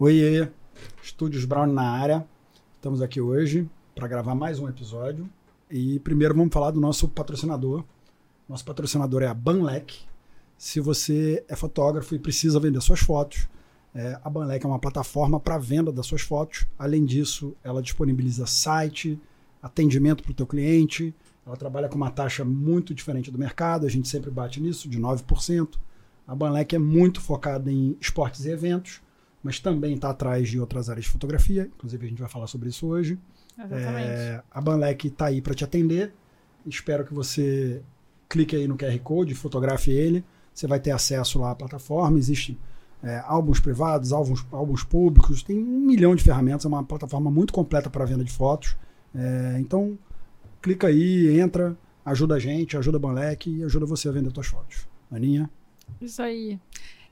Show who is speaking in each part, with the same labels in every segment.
Speaker 1: Oiê, Estúdios Brown na área. Estamos aqui hoje para gravar mais um episódio. E primeiro vamos falar do nosso patrocinador. Nosso patrocinador é a Banlec. Se você é fotógrafo e precisa vender suas fotos, é, a Banlec é uma plataforma para venda das suas fotos. Além disso, ela disponibiliza site, atendimento para o teu cliente. Ela trabalha com uma taxa muito diferente do mercado, a gente sempre bate nisso, de 9%. A Banlec é muito focada em esportes e eventos mas também está atrás de outras áreas de fotografia. Inclusive, a gente vai falar sobre isso hoje.
Speaker 2: Exatamente.
Speaker 1: É, a Banlec está aí para te atender. Espero que você clique aí no QR Code, fotografe ele. Você vai ter acesso lá à plataforma. Existem é, álbuns privados, álbuns, álbuns públicos, tem um milhão de ferramentas. É uma plataforma muito completa para venda de fotos. É, então, clica aí, entra, ajuda a gente, ajuda a Banlec e ajuda você a vender suas fotos. Aninha?
Speaker 2: Isso aí.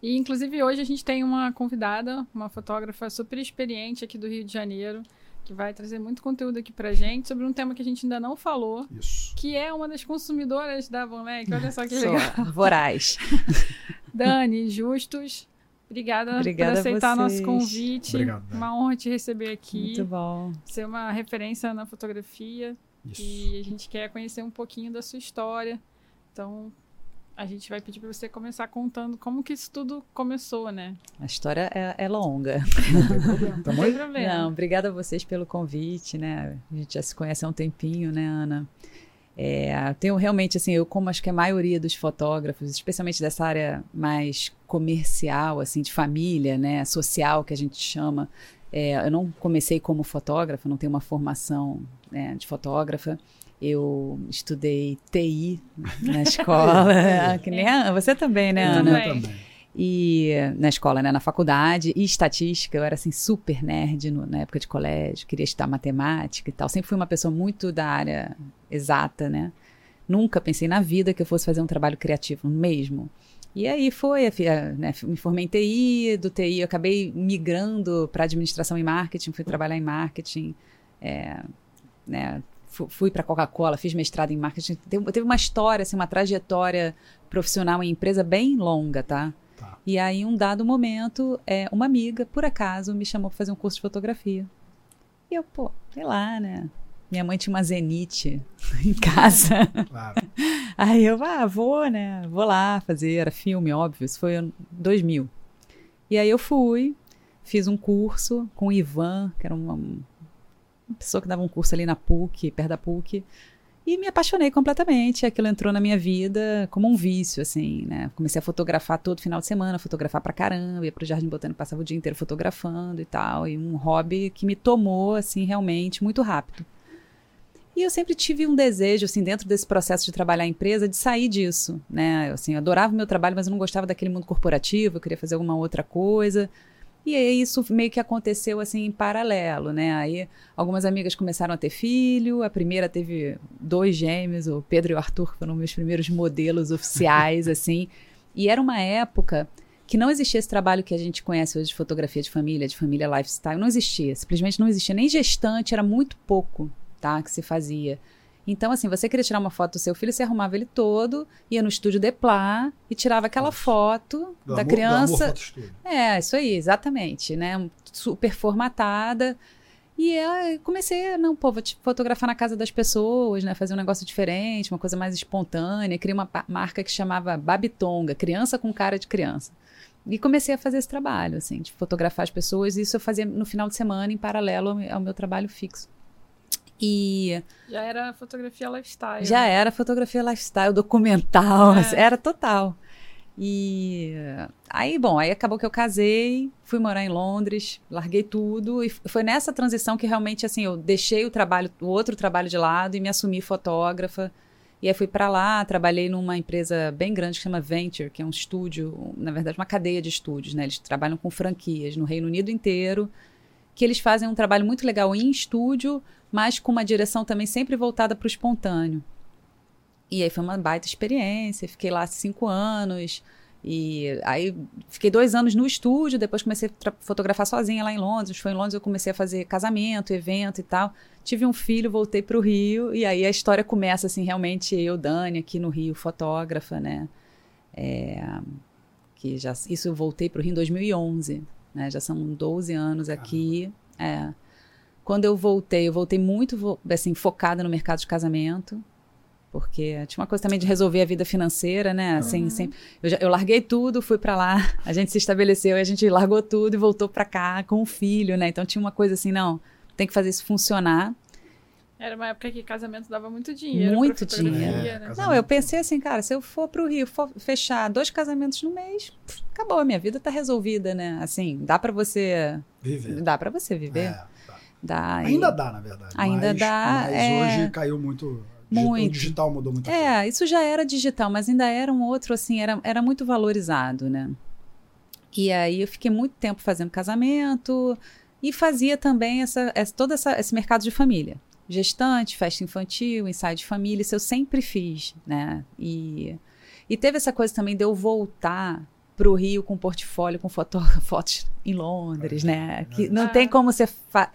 Speaker 2: E, inclusive, hoje a gente tem uma convidada, uma fotógrafa super experiente aqui do Rio de Janeiro, que vai trazer muito conteúdo aqui pra gente sobre um tema que a gente ainda não falou,
Speaker 1: Isso.
Speaker 2: que é uma das consumidoras da Bonlec. Olha só que
Speaker 3: Sou
Speaker 2: legal.
Speaker 3: voraz.
Speaker 2: Dani, Justus, obrigada,
Speaker 3: Obrigada
Speaker 2: por aceitar nosso convite.
Speaker 1: Obrigado.
Speaker 2: Uma honra te receber aqui.
Speaker 3: Muito bom.
Speaker 2: Ser uma referência na fotografia.
Speaker 1: Isso.
Speaker 2: E a gente quer conhecer um pouquinho da sua história. Então, a gente vai pedir para você começar contando como que isso tudo começou, né?
Speaker 3: A história é, é longa.
Speaker 1: Não tem problema.
Speaker 2: Problema.
Speaker 3: Não, obrigada a vocês pelo convite, né? A gente já se conhece há um tempinho, né, Ana? É, tenho realmente, assim, eu como acho que a maioria dos fotógrafos, especialmente dessa área mais comercial, assim, de família, né, social, que a gente chama, é, eu não comecei como fotógrafa, não tenho uma formação né, de fotógrafa. Eu estudei TI na escola, que nem a Ana, você também, né,
Speaker 2: Eu
Speaker 3: Ana?
Speaker 2: também.
Speaker 1: também.
Speaker 3: E na escola, né, na faculdade, e estatística, eu era assim super nerd no- na época de colégio, queria estudar matemática e tal. Sempre fui uma pessoa muito da área exata, né? Nunca pensei na vida que eu fosse fazer um trabalho criativo mesmo. E aí foi, a- né, me formei em TI, do TI eu acabei migrando para administração e marketing, fui trabalhar em marketing, é, né, fui para Coca-Cola, fiz mestrado em marketing. Teve, uma história, assim, uma trajetória profissional em empresa bem longa, tá?
Speaker 1: Tá.
Speaker 3: E aí, um dado momento, é, uma amiga, por acaso, me chamou para fazer um curso de fotografia. E eu, pô, sei lá, né? Minha mãe tinha uma Zenite em casa.
Speaker 1: Claro.
Speaker 3: Aí eu, ah, vou, né? Vou lá fazer. Era filme, óbvio. Isso foi em 2000. E aí eu fui, fiz um curso com o Ivan, que era uma pessoa que dava um curso ali na PUC, perto da PUC. E me apaixonei completamente. Aquilo entrou na minha vida como um vício, assim, né? Comecei a fotografar todo final de semana, fotografar pra caramba, ia pro Jardim Botânico, passava o dia inteiro fotografando e tal. E um hobby que me tomou, assim, realmente muito rápido. E eu sempre tive um desejo, assim, dentro desse processo de trabalhar em empresa, de sair disso, né? Eu, Assim, eu adorava o meu trabalho, mas eu não gostava daquele mundo corporativo, eu queria fazer alguma outra coisa. E aí isso meio que aconteceu, assim, em paralelo, né? Aí algumas amigas começaram a ter filho, a primeira teve dois gêmeos, o Pedro e o Arthur, que foram meus primeiros modelos oficiais, assim. E era uma época que não existia esse trabalho que a gente conhece hoje de fotografia de família, de família lifestyle, não existia, simplesmente não existia. Nem gestante, era muito pouco, tá, que se fazia. Então, assim, você queria tirar uma foto do seu filho, você arrumava ele todo, ia no estúdio Deplar e tirava aquela
Speaker 1: Isso.
Speaker 3: foto
Speaker 1: Do
Speaker 3: da
Speaker 1: amor-
Speaker 3: criança.
Speaker 1: amor.
Speaker 3: É, isso aí, exatamente, né? Super formatada. E eu comecei a, não, pô, vou te fotografar na casa das pessoas, né? Fazer um negócio diferente, uma coisa mais espontânea. Criei uma marca que chamava Babitonga, criança com cara de criança. E comecei a fazer esse trabalho, assim, de fotografar as pessoas. E isso eu fazia no final de semana, em paralelo ao meu trabalho fixo. E
Speaker 2: Já era fotografia lifestyle.
Speaker 3: já
Speaker 2: né?
Speaker 3: era fotografia lifestyle, documental,
Speaker 2: É.
Speaker 3: era total. E aí, bom, aí acabou que eu casei, fui morar em Londres, larguei tudo e foi nessa transição que realmente assim, eu deixei o trabalho, o outro trabalho de lado e me assumi fotógrafa. E aí fui para lá, trabalhei numa empresa bem grande que chama Venture, que é um estúdio, na verdade, uma cadeia de estúdios, né? Eles trabalham com franquias no Reino Unido inteiro, que eles fazem um trabalho muito legal em estúdio, mas com uma direção também sempre voltada para o espontâneo. E aí foi uma baita experiência, fiquei lá cinco anos. E aí fiquei dois anos no estúdio, depois comecei a fotografar sozinha lá em Londres. Foi em Londres eu comecei a fazer casamento, evento e tal. Tive um filho, voltei para o Rio, e aí a história começa assim, realmente eu, Dani, aqui no Rio, fotógrafa, né? É, que já, isso eu voltei para o Rio em 2011. né? Já são 12 anos aqui. É. Quando eu voltei, eu voltei muito assim, focada no mercado de casamento. Porque tinha uma coisa também de resolver a vida financeira, né? Assim,
Speaker 2: Uhum.
Speaker 3: sempre, eu, já- eu larguei tudo, fui pra lá, a gente se estabeleceu, e a gente largou tudo e voltou pra cá com o filho, né? Então tinha uma coisa assim, não, tem que fazer isso funcionar.
Speaker 2: Era uma época que casamento dava muito dinheiro.
Speaker 3: Muito
Speaker 1: dinheiro.
Speaker 2: né?
Speaker 1: É,
Speaker 3: Não, eu pensei assim, cara, se eu for pro Rio, for fechar dois casamentos no mês, pff, acabou, a minha vida tá resolvida, né? Assim, dá pra você,
Speaker 1: Viver.
Speaker 3: dá para você viver,
Speaker 1: É,
Speaker 3: dá. e-
Speaker 1: Ainda dá, na verdade.
Speaker 3: Ainda
Speaker 1: mas,
Speaker 3: dá,
Speaker 1: Mas
Speaker 3: é.
Speaker 1: hoje caiu muito.
Speaker 3: Muito.
Speaker 1: O digital mudou muita coisa.
Speaker 3: É, isso já era digital, mas ainda era um outro, assim, era, era muito valorizado, né? E aí eu fiquei muito tempo fazendo casamento e fazia também essa, essa, todo essa, esse mercado de família. Gestante, festa infantil, ensaio de família, isso eu sempre fiz, né? E, e teve essa coisa também de eu voltar para o Rio com portfólio, com foto, fotos em Londres, né? Que não
Speaker 2: Ah.
Speaker 3: tem como você... Fa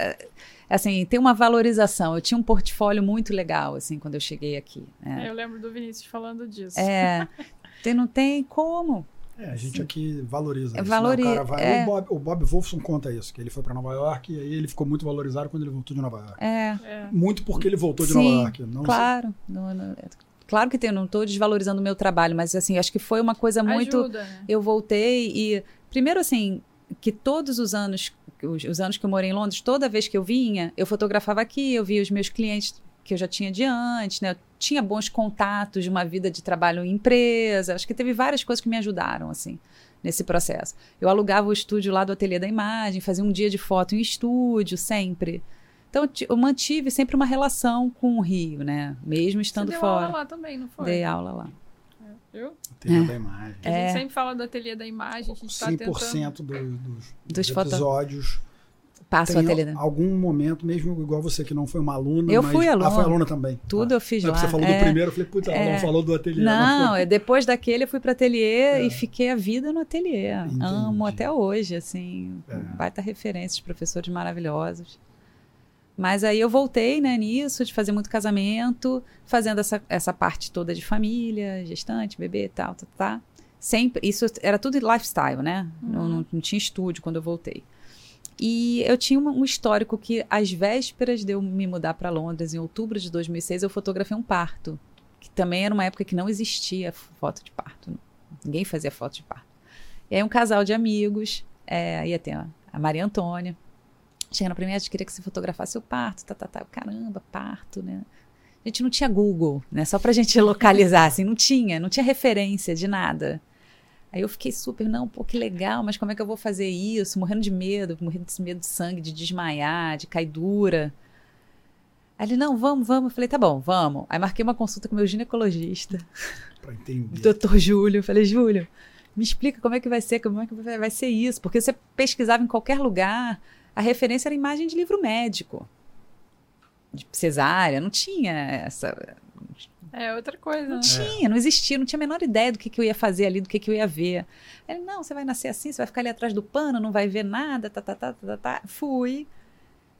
Speaker 3: assim, tem uma valorização. Eu tinha um portfólio muito legal, assim, quando eu cheguei aqui. né?
Speaker 2: Eu lembro do Vinícius falando disso.
Speaker 3: É, tem, não tem como.
Speaker 1: É, a gente aqui valoriza.
Speaker 3: É,
Speaker 1: isso,
Speaker 3: valori-
Speaker 1: né? O, cara vai-
Speaker 3: é.
Speaker 1: o Bob, o Bob Wolfson conta isso, que ele foi para Nova York e aí ele ficou muito valorizado quando ele voltou de Nova York.
Speaker 3: É,
Speaker 2: É.
Speaker 1: Muito porque ele voltou de
Speaker 3: Sim,
Speaker 1: Nova York. Não
Speaker 3: claro. Não- não- é, claro que tem, eu não estou desvalorizando o meu trabalho, mas assim, acho que foi uma coisa muito.
Speaker 2: Ajuda, né?
Speaker 3: Eu voltei e. Primeiro, assim, que todos os anos, os, os anos que eu morei em Londres, toda vez que eu vinha, eu fotografava aqui, eu via os meus clientes que eu já tinha de antes, né? Eu tinha bons contatos de uma vida de trabalho em empresa. Acho que teve várias coisas que me ajudaram, assim, nesse processo. Eu alugava o estúdio lá do Ateliê da Imagem, fazia um dia de foto em estúdio, sempre. Então, eu ti- eu mantive sempre uma relação com o Rio, né? Mesmo
Speaker 2: Você
Speaker 3: estando
Speaker 2: deu
Speaker 3: fora.
Speaker 2: aula lá também, não foi?
Speaker 3: Dei aula lá.
Speaker 2: Viu?
Speaker 1: Tem da imagem.
Speaker 2: A gente
Speaker 3: É.
Speaker 2: sempre fala do ateliê da imagem, a gente tá
Speaker 1: 100%
Speaker 2: tentando...
Speaker 1: do- dos,
Speaker 3: Dos foto-
Speaker 1: episódios
Speaker 3: Passa o ateliê da
Speaker 1: algum momento, mesmo igual você que não foi uma aluna,
Speaker 3: Eu
Speaker 1: mas...
Speaker 3: fui aluna.
Speaker 1: Ah, foi aluna também.
Speaker 3: Tudo
Speaker 1: ah.
Speaker 3: eu fiz
Speaker 1: Não,
Speaker 3: lá.
Speaker 1: Você falou
Speaker 3: é.
Speaker 1: do primeiro, eu falei, putz, ela
Speaker 3: É.
Speaker 1: não falou do ateliê.
Speaker 3: Não, é depois daquele eu fui para ateliê
Speaker 1: É.
Speaker 3: e fiquei a vida no ateliê.
Speaker 1: Entendi.
Speaker 3: Amo até hoje, assim,
Speaker 1: É.
Speaker 3: baita referência de professores maravilhosos. Mas aí eu voltei, né, nisso, de fazer muito casamento, fazendo essa, essa parte toda de família, gestante, bebê e tal, tá, tá. Sempre, isso era tudo lifestyle, né? Não, não, não tinha estúdio quando eu voltei. E eu tinha um histórico que, às vésperas de eu me mudar para Londres, em outubro de 2006, eu fotografei um parto. Que também era uma época que não existia foto de parto. Ninguém fazia foto de parto. E aí um casal de amigos, é, ia ter a Maria Antônia, chegando pra mim, a gente queria que você fotografasse o parto, tá, tá, tá. Eu, Caramba, parto, né? A gente não tinha Google, né? Só pra gente localizar, assim, não tinha, não tinha referência de nada. Aí eu fiquei super, não, pô, que legal, mas como é que eu vou fazer isso? Morrendo de medo, morrendo de medo de sangue, de desmaiar, de cair dura. Aí ele, não, vamos, vamos. Eu falei, tá bom, vamos. Aí marquei uma consulta com o meu ginecologista,
Speaker 1: Pra entender.
Speaker 3: doutor Júlio. Eu falei, Júlio, me explica como é que vai ser, como é que vai ser isso. Porque você pesquisava em qualquer lugar, a referência era imagem de livro médico. De cesárea, não tinha essa.
Speaker 2: É outra coisa,
Speaker 3: Não
Speaker 2: né?
Speaker 3: tinha, não existia, não tinha a menor ideia do que, que eu ia fazer ali, do que, que eu ia ver. Ele, não, você vai nascer assim, você vai ficar ali atrás do pano, não vai ver nada, tá, tá, tá, tá, tá, tá. Fui,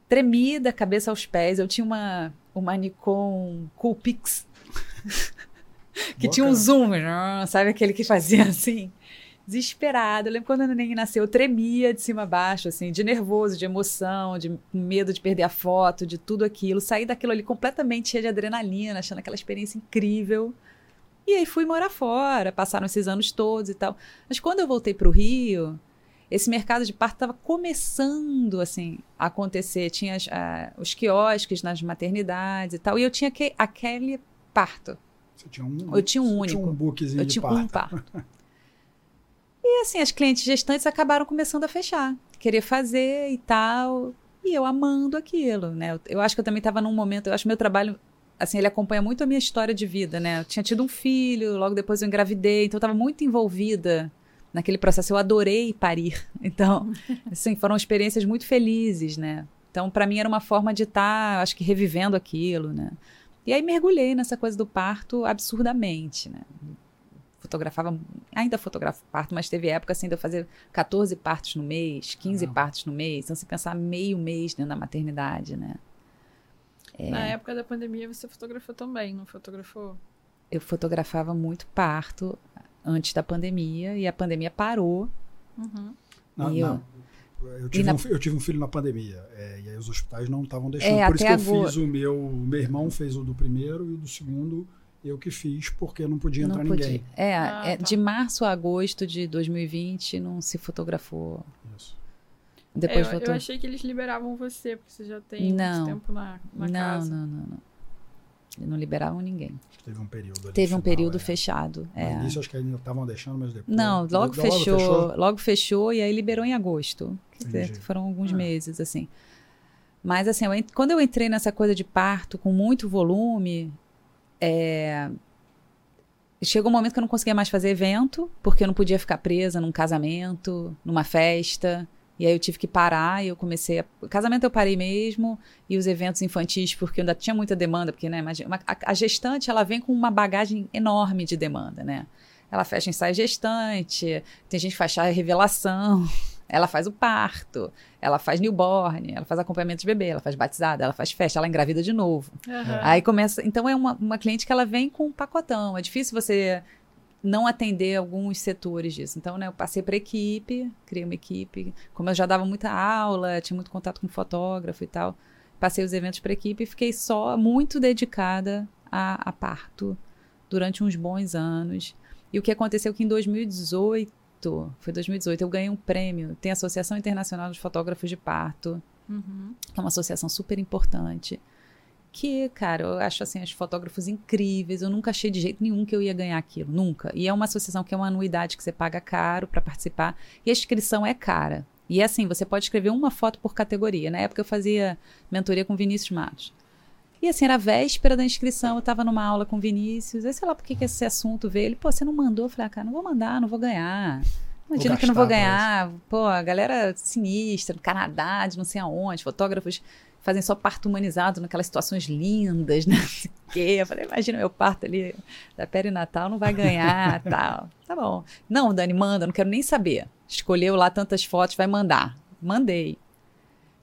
Speaker 3: tremida, cabeça aos pés. Eu tinha uma, uma Nikon Coolpix, que tinha um zoom, sabe aquele que fazia assim? Desesperada. Eu lembro quando a neném nasceu, eu tremia de cima a baixo, assim, de nervoso, de emoção, de medo de perder a foto, de tudo aquilo. Saí daquilo ali completamente cheia de adrenalina, achando aquela experiência incrível. E aí fui morar fora, passaram esses anos todos e tal. Mas quando eu voltei para o Rio, esse mercado de parto estava começando assim a acontecer. Tinha as- os quiosques nas maternidades e tal. E eu tinha que, aquele parto.
Speaker 1: Você tinha um,
Speaker 3: Eu tinha um
Speaker 1: você Tinha
Speaker 3: único.
Speaker 1: um bookzinho
Speaker 3: Eu
Speaker 1: de
Speaker 3: tinha
Speaker 1: parto.
Speaker 3: um parto. E assim, as clientes gestantes acabaram começando a fechar, querer fazer e tal. E eu amando aquilo, né? Eu, eu acho que eu também estava num momento, eu acho que meu trabalho, assim, ele acompanha muito a minha história de vida, né? Eu tinha tido um filho, logo depois eu engravidei, então eu estava muito envolvida naquele processo. Eu adorei parir. Então, assim, foram experiências muito felizes, né? Então, para mim era uma forma de estar, acho que revivendo aquilo, né? E aí mergulhei nessa coisa do parto absurdamente, né? Fotografava, ainda fotografo parto, mas teve época assim de eu fazer 14 partos no mês, 15
Speaker 1: Caramba.
Speaker 3: partos no mês. Então, você pensar meio mês dentro da maternidade, né?
Speaker 2: Na época da pandemia você fotografou também, não fotografou?
Speaker 3: Eu fotografava muito parto antes da pandemia e a pandemia parou.
Speaker 2: Uhum.
Speaker 1: Não,
Speaker 3: E eu-
Speaker 1: não. Eu tive,
Speaker 3: na-
Speaker 1: um, eu tive um filho na pandemia. é, e aí os hospitais não estavam deixando.
Speaker 3: É,
Speaker 1: Por isso que
Speaker 3: até
Speaker 1: eu
Speaker 3: agora-
Speaker 1: fiz o meu. o Meu irmão fez o do primeiro e o do segundo eu que fiz, porque não podia entrar
Speaker 3: Não podia.
Speaker 1: ninguém.
Speaker 3: É,
Speaker 2: Ah,
Speaker 3: é,
Speaker 2: tá.
Speaker 3: de março a agosto de 2020 não se fotografou.
Speaker 1: Isso.
Speaker 3: Depois
Speaker 2: É, eu,
Speaker 3: voltou.
Speaker 2: eu achei que eles liberavam você, porque você já tem
Speaker 3: Não.
Speaker 2: muito tempo na, na
Speaker 3: não,
Speaker 2: casa.
Speaker 3: não, não, não. Eles não liberavam ninguém.
Speaker 1: Acho que teve um período ali
Speaker 3: Teve um
Speaker 1: final,
Speaker 3: período
Speaker 1: é.
Speaker 3: fechado.
Speaker 1: No
Speaker 3: É.
Speaker 1: início acho que ainda estavam deixando, mas depois.
Speaker 3: Não, logo, fechou,
Speaker 1: fechou?
Speaker 3: logo fechou e aí liberou em agosto. Quer dizer, foram alguns
Speaker 1: Ah.
Speaker 3: meses, assim. Mas, assim, eu quando eu entrei nessa coisa de parto com muito volume, é, chegou um momento que eu não conseguia mais fazer evento, porque eu não podia ficar presa num casamento, numa festa. E aí eu tive que parar e eu comecei a... O casamento eu parei mesmo e os eventos infantis, porque ainda tinha muita demanda, porque, né, imagina, a, gestante, ela vem com uma bagagem enorme de demanda, né? Ela fecha ensaio gestante, tem gente que faz chá revelação, ela faz o parto, ela faz newborn, ela faz acompanhamento de bebê, ela faz batizada, ela faz festa, ela engravida de novo.
Speaker 2: Aham.
Speaker 3: Aí começa. Então é uma, uma cliente que ela vem com um pacotão. É difícil você não atender alguns setores disso. Então, né, eu passei para equipe, criei uma equipe. Como eu já dava muita aula, tinha muito contato com fotógrafo e tal, passei os eventos para equipe e fiquei só muito dedicada a, a parto durante uns bons anos. E o que aconteceu é que em 2018, foi 2018, eu ganhei um prêmio. Tem a Associação Internacional dos Fotógrafos de Parto,
Speaker 2: Uhum.
Speaker 3: que é uma associação super importante. Que, cara, eu acho assim, os fotógrafos incríveis. Eu nunca achei de jeito nenhum que eu ia ganhar aquilo. Nunca. E é uma associação que é uma anuidade que você paga caro para participar. E a inscrição é cara. E é assim, você pode escrever uma foto por categoria. Na época eu fazia mentoria com Vinícius Matos. E assim, era a véspera da inscrição, eu tava numa aula com o Vinícius. Aí sei lá por que, que esse assunto veio. Ele, pô, você não mandou? Eu falei, ah, cara, não vou mandar, não vou ganhar. Imagina que eu não vou ganhar. Pô, a galera sinistra, do Canadá, de não sei aonde, fotógrafos fazem só parto humanizado naquelas situações lindas, né? Não sei o quê. Eu falei, imagina meu parto ali da perinatal, não vai ganhar, tal. Tá bom. Não, Dani, manda, não quero nem saber. Escolheu lá tantas fotos, vai mandar. Mandei.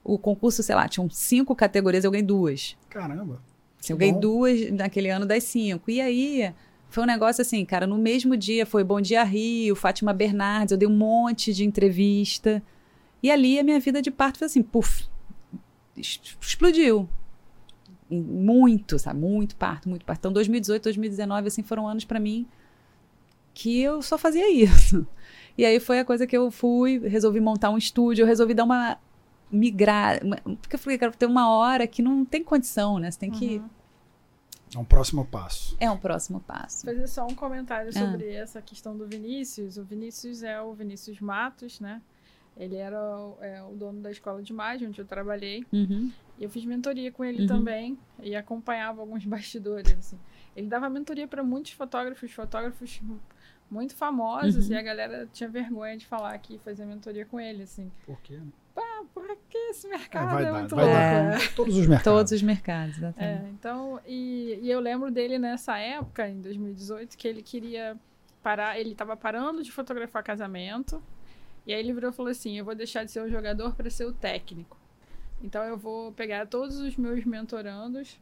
Speaker 3: O concurso, sei lá, tinham cinco categorias, eu ganhei duas.
Speaker 1: Caramba.
Speaker 3: Eu ganhei
Speaker 1: bom.
Speaker 3: duas naquele ano das cinco. E aí, foi um negócio assim, cara, no mesmo dia foi Bom Dia Rio, Fátima Bernardes, eu dei um monte de entrevista. E ali a minha vida de parto foi assim, puf, explodiu. Muito, sabe? Muito parto, muito parto. Então, 2018, 2019, assim, foram anos pra mim que eu só fazia isso. E aí foi a coisa que eu fui, resolvi montar um estúdio, eu resolvi dar uma migrar, porque eu falei, cara, ter uma hora que não tem condição, né? Você tem que
Speaker 2: Uhum.
Speaker 1: É um próximo passo.
Speaker 3: é um próximo passo.
Speaker 2: fazer só um comentário
Speaker 3: Ah.
Speaker 2: sobre essa questão do Vinícius. O Vinícius é o Vinícius Matos, né? Ele era o, é, o dono da escola de imagem onde eu trabalhei.
Speaker 3: Uhum.
Speaker 2: E eu fiz mentoria com ele
Speaker 3: Uhum.
Speaker 2: também e acompanhava alguns bastidores. assim. Ele dava mentoria para muitos fotógrafos, fotógrafos muito famosos,
Speaker 3: Uhum.
Speaker 2: e a galera tinha vergonha de falar que fazia mentoria com ele, assim.
Speaker 1: Por quê?
Speaker 2: Ah, por que esse
Speaker 1: É,
Speaker 2: mercado
Speaker 1: vai
Speaker 2: é,
Speaker 1: dar,
Speaker 2: muito
Speaker 1: vai
Speaker 2: louco?
Speaker 1: dar.
Speaker 2: né?
Speaker 1: Todos os mercados.
Speaker 3: Todos os mercados, exatamente.
Speaker 2: É, então, e, e eu lembro dele nessa época, em 2018, que ele queria parar, ele estava parando de fotografar casamento, e aí ele virou e falou assim: Eu vou deixar de ser o jogador para ser o técnico. Então, eu vou pegar todos os meus mentorandos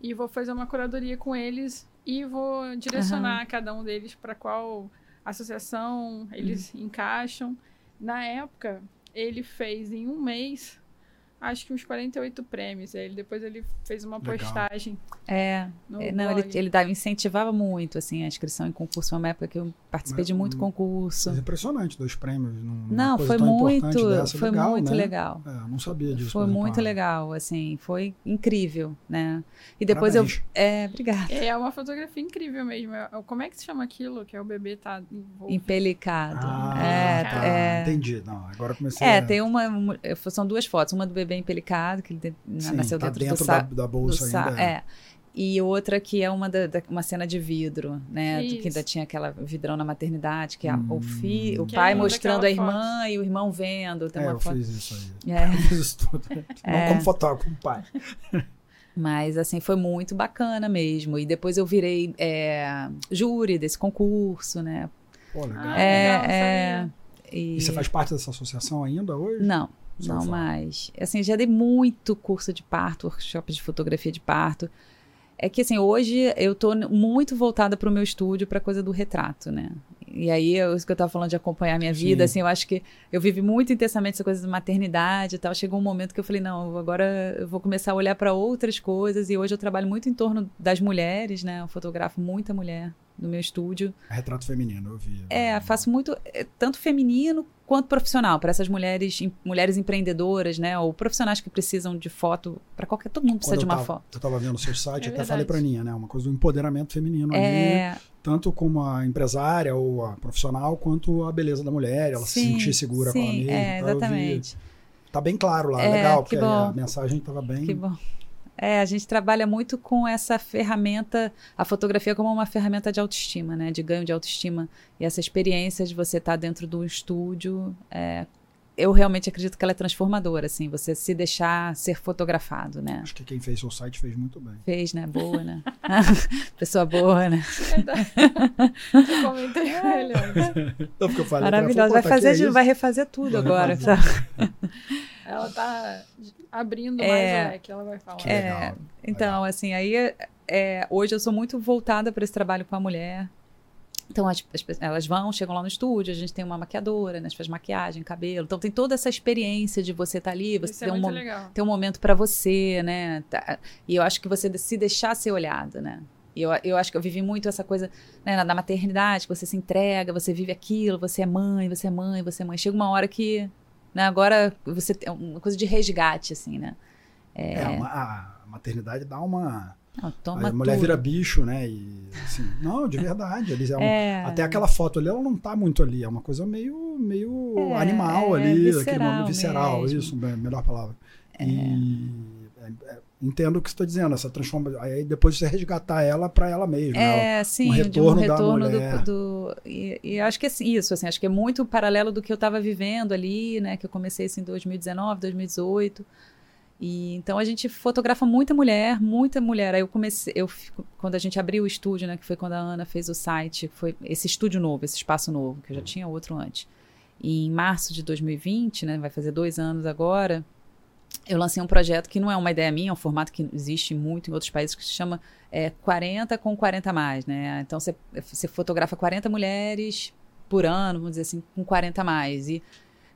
Speaker 2: e vou fazer uma curadoria com eles e vou direcionar cada um deles para qual associação eles encaixam. Na época, ele fez em um mês. Acho que uns 48 prêmios. Aí ele, depois ele fez uma
Speaker 1: Legal.
Speaker 2: postagem
Speaker 3: É, é, não,
Speaker 2: blog.
Speaker 3: ele, ele dava, incentivava muito, assim, a inscrição em concurso. Foi uma época que eu participei de muito
Speaker 1: Hum,
Speaker 3: concurso.
Speaker 1: Mas é impressionante, dois prêmios. Num,
Speaker 3: Não,
Speaker 1: coisa
Speaker 3: foi
Speaker 1: tão
Speaker 3: muito,
Speaker 1: dessa.
Speaker 3: foi
Speaker 1: legal,
Speaker 3: muito
Speaker 1: né?
Speaker 3: legal.
Speaker 1: É, eu não sabia disso.
Speaker 3: Foi muito
Speaker 1: ah,
Speaker 3: legal, assim, foi incrível, né? E depois eu.
Speaker 1: parabéns.
Speaker 3: É, obrigada.
Speaker 2: É uma fotografia incrível mesmo. É- Como é que se chama aquilo? Que é o bebê tá envolvido.
Speaker 3: Empelicado.
Speaker 1: Ah,
Speaker 3: é,
Speaker 1: tá,
Speaker 3: é.
Speaker 1: entendi. Não, agora eu comecei
Speaker 3: É,
Speaker 1: a...
Speaker 3: tem uma, uma- São duas fotos. Uma do bebê empelicado, que ele de-
Speaker 1: Sim,
Speaker 3: nasceu
Speaker 1: tá
Speaker 3: dentro,
Speaker 1: dentro
Speaker 3: do,
Speaker 1: da,
Speaker 3: sa
Speaker 1: da
Speaker 3: do
Speaker 1: bolsa
Speaker 3: sa-
Speaker 1: ainda.
Speaker 3: é. E outra que é uma, da, da- uma cena de vidro, né? do Que ainda tinha aquela vidrão na maternidade, que é a- o,
Speaker 1: Hum.
Speaker 3: fi, o
Speaker 2: Que
Speaker 3: pai
Speaker 2: é linda
Speaker 3: mostrando a irmã e o irmão vendo. Tem
Speaker 1: É,
Speaker 3: uma
Speaker 1: eu
Speaker 3: foto.
Speaker 1: fiz isso aí.
Speaker 3: É.
Speaker 1: Eu fiz isso tudo. Não
Speaker 3: É.
Speaker 1: como fotógrafo, como pai.
Speaker 3: Mas, assim, foi muito bacana mesmo. E depois eu virei é, júri desse concurso, né?
Speaker 1: Pô, legal.
Speaker 2: Ah,
Speaker 3: É,
Speaker 2: legal,
Speaker 3: é.
Speaker 2: sabia.
Speaker 3: E...
Speaker 1: E você faz parte dessa associação ainda hoje?
Speaker 3: Não, não
Speaker 1: fala.
Speaker 3: mais. Assim, já dei muito curso de parto, workshop de fotografia de parto. É que, assim, hoje eu tô muito voltada para o meu estúdio, para coisa do retrato, né? e aí, eu- isso que eu tava falando de acompanhar a minha vida,
Speaker 1: Sim.
Speaker 3: assim, eu acho que eu vivi muito intensamente essa coisa de maternidade e tal. Chegou um momento que eu falei, não, agora eu vou começar a olhar para outras coisas. E hoje eu trabalho muito em torno das mulheres, né? Eu fotografo muita mulher no meu estúdio.
Speaker 1: Retrato feminino, eu vi.
Speaker 3: É, faço muito, é, tanto feminino quanto profissional, para essas mulheres, em- mulheres empreendedoras, né? Ou profissionais que precisam de foto, para qualquer, todo mundo precisa
Speaker 1: Quando
Speaker 3: de uma
Speaker 1: tava,
Speaker 3: foto.
Speaker 1: Eu tava vendo o seu site,
Speaker 2: É
Speaker 1: até
Speaker 2: verdade.
Speaker 1: falei pra Aninha, né? Uma coisa do empoderamento feminino ali,
Speaker 3: É,
Speaker 1: tanto como a empresária ou a profissional, quanto a beleza da mulher, ela se
Speaker 3: sim,
Speaker 1: sentir segura com ela
Speaker 3: sim,
Speaker 1: mesma.
Speaker 3: é, exatamente.
Speaker 1: tá bem claro lá,
Speaker 3: É,
Speaker 1: legal,
Speaker 3: que
Speaker 1: porque a mensagem tava bem.
Speaker 3: Que bom. É, a gente trabalha muito com essa ferramenta, a fotografia como uma ferramenta de autoestima, né? De ganho de autoestima. E essa experiência de você estar dentro do estúdio, é, eu realmente acredito que ela é transformadora, assim, você se deixar ser fotografado, né?
Speaker 1: Acho que quem fez seu site fez muito bem.
Speaker 3: Fez, né? Boa, né? Pessoa boa, né?
Speaker 2: Eu comentei com ele ontem.
Speaker 1: Então, porque eu falei ela,
Speaker 3: Maravilhosa.
Speaker 1: pô,
Speaker 3: Vai
Speaker 1: tá
Speaker 3: fazer,
Speaker 1: é
Speaker 3: vai refazer tudo
Speaker 1: Vai
Speaker 3: agora.
Speaker 1: refazer.
Speaker 2: Ela tá abrindo
Speaker 3: É.
Speaker 2: mais o leque, ela vai falar.
Speaker 3: É,
Speaker 1: legal.
Speaker 3: Então, assim, aí é, hoje eu sou muito voltada para esse trabalho com a mulher. Então, as- as elas vão, chegam lá no estúdio, a gente tem uma maquiadora, né? A gente faz maquiagem, cabelo. Então, tem toda essa experiência de você estar ali, você
Speaker 2: Isso é
Speaker 3: ter um,
Speaker 2: legal.
Speaker 3: ter um momento para você, né? Tá- E eu acho que você se deixar ser olhado, né? E eu, eu acho que eu vivi muito essa coisa né, na- da maternidade, que você se entrega, você vive aquilo, você é mãe, você é mãe, você é mãe. Chega uma hora que, né, agora você tem uma coisa de resgate, assim, né?
Speaker 1: É, uma- a maternidade dá uma.
Speaker 3: Não, toma
Speaker 1: a mulher
Speaker 3: tudo.
Speaker 1: vira bicho, né? E assim, não, de verdade. Eles é um-
Speaker 3: É.
Speaker 1: Até aquela foto ali, ela não tá muito ali. É uma coisa meio, meio
Speaker 3: É,
Speaker 1: animal
Speaker 3: é
Speaker 1: ali, aquele
Speaker 3: visceral
Speaker 1: momento visceral,
Speaker 3: mesmo.
Speaker 1: isso, me- melhor palavra. E é, é, entendo o que você está dizendo, essa transformação. Aí depois você resgatar ela para ela mesma. né?
Speaker 3: É, sim,
Speaker 1: um
Speaker 3: de um
Speaker 1: retorno
Speaker 3: retorno do. do e, e acho que é assim, isso, assim, acho que é muito paralelo do que eu estava vivendo ali, né? Que eu comecei isso em 2019, 2018. E então a gente fotografa muita mulher, muita mulher. Aí eu comecei, eu quando a gente abriu o estúdio, né? Que foi quando a Ana fez o site, foi esse estúdio novo, esse espaço novo, que eu já tinha outro antes. E em março de 2020, né? Vai fazer dois anos agora. Eu lancei um projeto que não é uma ideia minha, é um formato que existe muito em outros países, que se chama é, 40 com 40 a mais, né? Então você, você fotografa 40 mulheres por ano, vamos dizer assim, com 40 a mais. E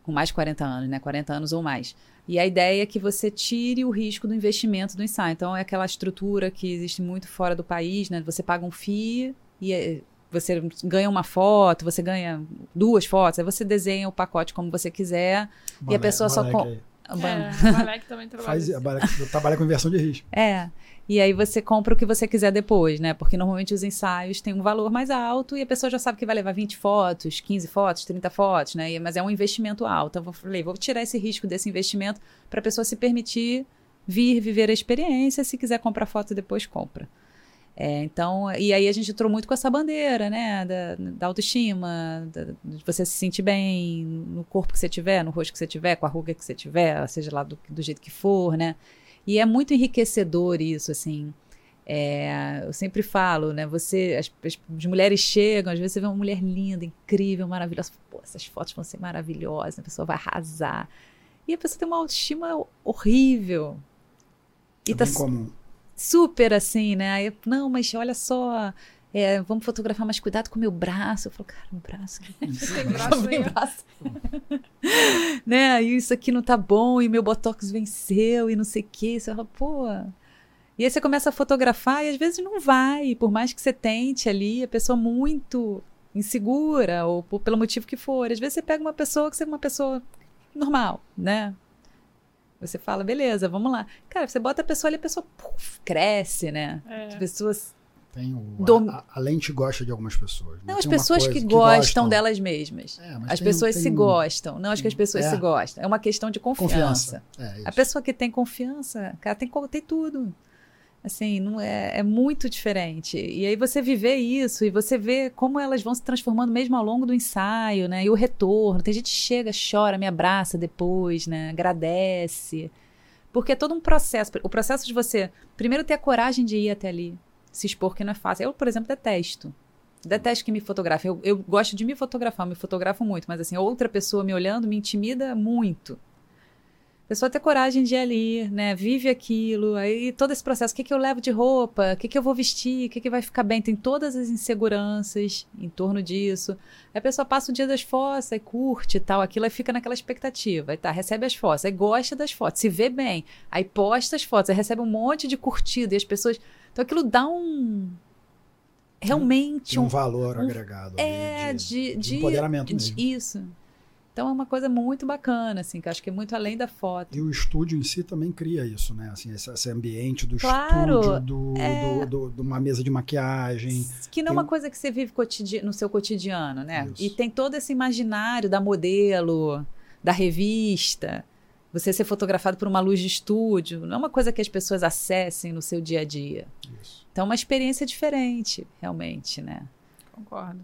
Speaker 3: com mais de 40 anos, né? 40 anos ou mais. E a ideia é que você tire o risco do investimento do ensaio. Então é aquela estrutura que existe muito fora do país, né? Você paga um FII e é, você ganha uma foto, você ganha duas fotos, aí você desenha o pacote como você quiser. E a pessoa só com-. A ban-
Speaker 2: É, a também trabalha
Speaker 1: Faz,
Speaker 2: assim.
Speaker 1: a Balek trabalha com inversão de risco.
Speaker 3: É. E aí você compra o que você quiser depois, né? Porque normalmente os ensaios têm um valor mais alto e a pessoa já sabe que vai levar 20 fotos, 15 fotos, 30 fotos, né? Mas é um investimento alto. Então eu falei, vou tirar esse risco desse investimento para a pessoa se permitir vir viver a experiência. Se quiser comprar foto depois, compra. É, então, e aí a gente entrou muito com essa bandeira, né? Da, da autoestima, da- de você se sentir bem no corpo que você tiver, no rosto que você tiver, com a ruga que você tiver, seja lá do, do jeito que for, né? E é muito enriquecedor isso, assim. É, eu sempre falo, né? Você, as, as- mulheres chegam, às vezes você vê uma mulher linda, incrível, maravilhosa. Pô, essas fotos vão ser maravilhosas, a pessoa vai arrasar. E a pessoa tem uma autoestima horrível. E
Speaker 1: É
Speaker 3: tá
Speaker 1: comum.
Speaker 3: Super assim, né? Aí, não, mas olha só, é, vamos fotografar, mas cuidado com o meu braço. Eu falo, cara, o braço.
Speaker 2: Tem braço
Speaker 3: Tem braço. né? E isso aqui não tá bom, e meu botox venceu, e não sei o que. Você fala, pô. E aí você começa a fotografar e às vezes não vai, por mais que você tente ali, a pessoa muito insegura, ou por- pelo motivo que for. Às vezes você pega uma pessoa que você é uma pessoa normal, né? Você fala, beleza, vamos lá. Cara, você bota a pessoa ali, a pessoa puf, cresce, né?
Speaker 2: É.
Speaker 3: As pessoas.
Speaker 1: Tem o,
Speaker 3: Dom-
Speaker 1: a, a lente gosta de algumas pessoas. né?
Speaker 3: Não, as pessoas
Speaker 1: coisa
Speaker 3: que, gostam, delas mesmas.
Speaker 1: É, mas
Speaker 3: As
Speaker 1: tem-
Speaker 3: pessoas
Speaker 1: tem
Speaker 3: se gostam. Não acho que as pessoas
Speaker 1: É.
Speaker 3: se gostam. É uma questão de confiança.
Speaker 1: Confiança. É,
Speaker 3: A pessoa que tem confiança, cara, tem, tem tudo. Assim, não é, é muito diferente. E aí você viver isso e você vê como elas vão se transformando mesmo ao longo do ensaio, né? E o retorno. Tem gente que chega, chora, me abraça depois, né? Agradece. Porque é todo um processo. O processo de você, primeiro, ter a coragem de ir até ali, se expor, que não é fácil. Eu, por exemplo, detesto. Detesto que me fotografem. Eu, eu gosto de me fotografar, eu me fotografo muito, mas assim, outra pessoa me olhando me intimida muito. Pessoa ter coragem de ir ali, né? Vive aquilo, aí todo esse processo, o que, que eu levo de roupa, o que, que eu vou vestir, o que, que vai ficar bem, tem todas as inseguranças em torno disso. Aí a pessoa passa o dia das fotos, aí curte e tal, aquilo aí fica naquela expectativa. Aí tá, recebe as fotos, aí gosta das fotos, se vê bem, aí posta as fotos, aí recebe um monte de curtida e as pessoas. Então aquilo dá um. Realmente
Speaker 1: Tem um, valor
Speaker 3: um-
Speaker 1: agregado.
Speaker 3: É,
Speaker 1: de,
Speaker 3: de,
Speaker 1: de
Speaker 3: de,
Speaker 1: empoderamento
Speaker 3: de-
Speaker 1: mesmo.
Speaker 3: Isso. Então é uma coisa muito bacana, assim, que acho que é muito além da foto.
Speaker 1: E o estúdio em si também cria isso, né? Assim, esse, esse ambiente do
Speaker 3: Claro,
Speaker 1: estúdio, do,
Speaker 3: é.
Speaker 1: do, do- de uma mesa de maquiagem.
Speaker 3: Que não é
Speaker 1: Tem
Speaker 3: uma
Speaker 1: um-
Speaker 3: coisa que você vive no seu cotidiano, né?
Speaker 1: Isso.
Speaker 3: E tem todo esse imaginário da modelo, da revista, você ser fotografado por uma luz de estúdio, não é uma coisa que as pessoas acessem no seu dia a dia.
Speaker 1: Isso.
Speaker 3: Então é uma experiência diferente, realmente, né?
Speaker 2: Concordo.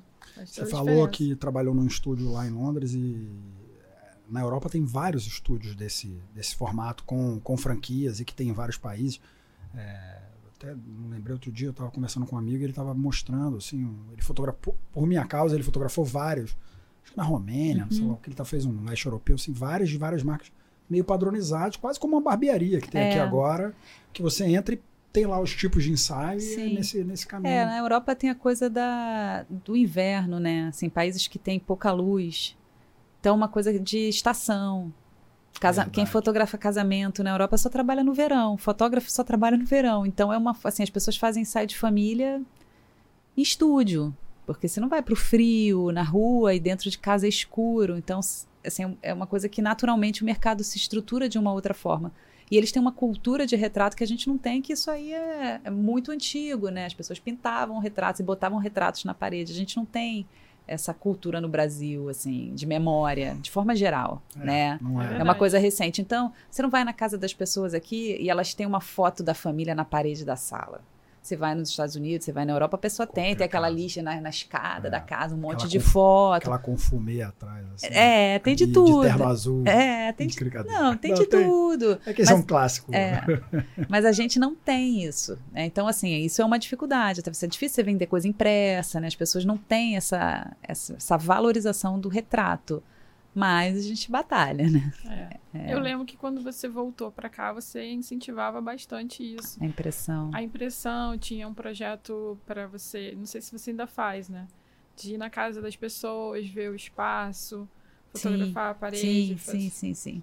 Speaker 1: Você falou que trabalhou num estúdio lá em Londres e eh, na Europa tem vários estúdios desse, desse formato com, com franquias e que tem em vários países. É, até não lembrei outro dia, eu estava conversando com um amigo e ele estava mostrando, assim, ele fotografou, por minha causa, ele fotografou vários, acho que na Romênia, não sei
Speaker 3: Uhum.
Speaker 1: lá, o que ele tá, fez um leste europeu, assim, várias de várias marcas meio padronizados, quase como uma barbearia que tem
Speaker 3: É.
Speaker 1: aqui agora, que você entra e tem lá os tipos de ensaio e é nesse, nesse caminho.
Speaker 3: É, na Europa tem a coisa da, do inverno, né? Assim, países que têm pouca luz. Então, uma coisa de estação. Casa, quem fotografa casamento na Europa só trabalha no verão. Fotógrafo só trabalha no verão. Então, é uma. Assim, as pessoas fazem ensaio de família em estúdio. Porque você não vai pro frio, na rua e dentro de casa é escuro. Então, assim, é uma coisa que naturalmente o mercado se estrutura de uma outra forma. E eles têm uma cultura de retrato que a gente não tem, que isso aí é, é muito antigo, né? As pessoas pintavam retratos e botavam retratos na parede. A gente não tem essa cultura no Brasil, assim, de memória, de forma geral,
Speaker 1: É,
Speaker 3: né?
Speaker 1: Não é?
Speaker 3: É uma coisa recente. Então, você não vai na casa das pessoas aqui e elas têm uma foto da família na parede da sala. Você vai nos Estados Unidos, você vai na Europa, a pessoa tem, tem aquela lixa na, na escada
Speaker 1: É,
Speaker 3: da casa, um monte
Speaker 1: aquela
Speaker 3: de
Speaker 1: com-
Speaker 3: foto.
Speaker 1: Aquela com fumê atrás. Assim,
Speaker 3: É, tem de
Speaker 1: e
Speaker 3: tudo.
Speaker 1: De terno azul.
Speaker 3: É, tem de, não, tem
Speaker 1: Não,
Speaker 3: de
Speaker 1: tem.
Speaker 3: tudo.
Speaker 1: É que esse é um clássico.
Speaker 3: É, mas a gente não tem isso. né? Então, assim, isso é uma dificuldade. Até é difícil você vender coisa impressa, né? As pessoas não têm essa, essa, essa valorização do retrato. Mas a gente batalha, né?
Speaker 2: É. Eu lembro que quando você voltou pra cá, você incentivava bastante isso.
Speaker 3: A impressão.
Speaker 2: A impressão tinha um projeto pra você, não sei se você ainda faz, né? De ir na casa das pessoas, ver o espaço, fotografar a parede.
Speaker 3: Sim, sim, sim, sim.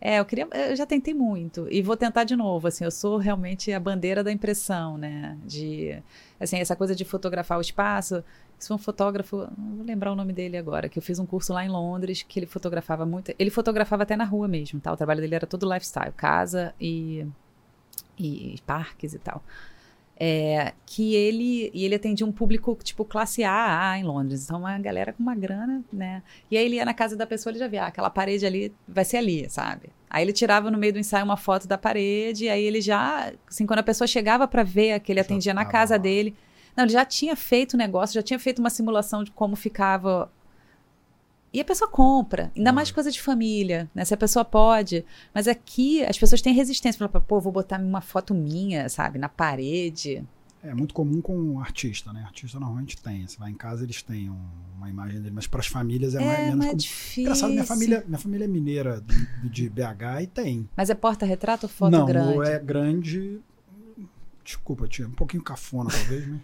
Speaker 3: É, eu queria, eu já tentei muito e vou tentar de novo, assim, eu sou realmente a bandeira da impressão, né, de, assim, essa coisa de fotografar o espaço, isso foi um fotógrafo, não vou lembrar o nome dele agora, que eu fiz um curso lá em Londres, que ele fotografava muito, ele fotografava até na rua mesmo, tá, o trabalho dele era todo lifestyle, casa e, e parques e tal. É, que ele e ele atendia um público tipo classe A, A em Londres, então uma galera com uma grana, né? E aí ele ia na casa da pessoa, ele já via, ah, aquela parede ali vai ser ali, sabe? Aí ele tirava no meio do ensaio uma foto da parede, e aí ele já, assim, quando a pessoa chegava para ver a que ele
Speaker 1: Já
Speaker 3: atendia na casa dele, não, ele já tinha feito o negócio, já tinha feito uma simulação de como ficava. E a pessoa compra, ainda mais
Speaker 1: Uhum.
Speaker 3: coisa de família, né? Se a pessoa pode. Mas aqui as pessoas têm resistência. Falam, pô, vou botar uma foto minha, sabe, na parede.
Speaker 1: É muito comum com um artista, né? Artista normalmente tem. Você vai em casa, eles têm um- uma imagem dele, mas para as famílias é, mais,
Speaker 3: É,
Speaker 1: menos
Speaker 3: mas é
Speaker 1: comum.
Speaker 3: difícil.
Speaker 1: Engraçado, minha família, minha família é mineira de, de BH e tem.
Speaker 3: Mas é porta-retrato ou foto
Speaker 1: não,
Speaker 3: grande?
Speaker 1: é grande. Desculpa, tia, um pouquinho cafona talvez, mas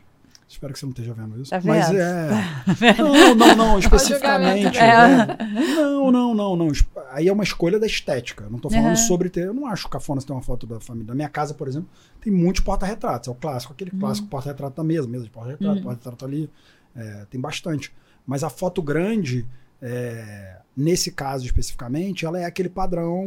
Speaker 1: espero que você não esteja vendo isso.
Speaker 3: Tá
Speaker 1: Mas
Speaker 3: vendo?
Speaker 1: é. Não, não, não, especificamente. é. Não, não, não, não. Aí é uma escolha da estética. Eu não tô falando
Speaker 3: Aham.
Speaker 1: sobre ter. Eu não acho cafona se ter uma foto da família. Na minha casa, por exemplo, tem muitos porta-retratos. É o clássico, aquele
Speaker 3: Uhum.
Speaker 1: clássico porta-retrato da mesa, mesa de porta-retrato,
Speaker 3: Uhum.
Speaker 1: porta-retrato ali. É, tem bastante. Mas a foto grande, é, nesse caso especificamente, ela é aquele padrão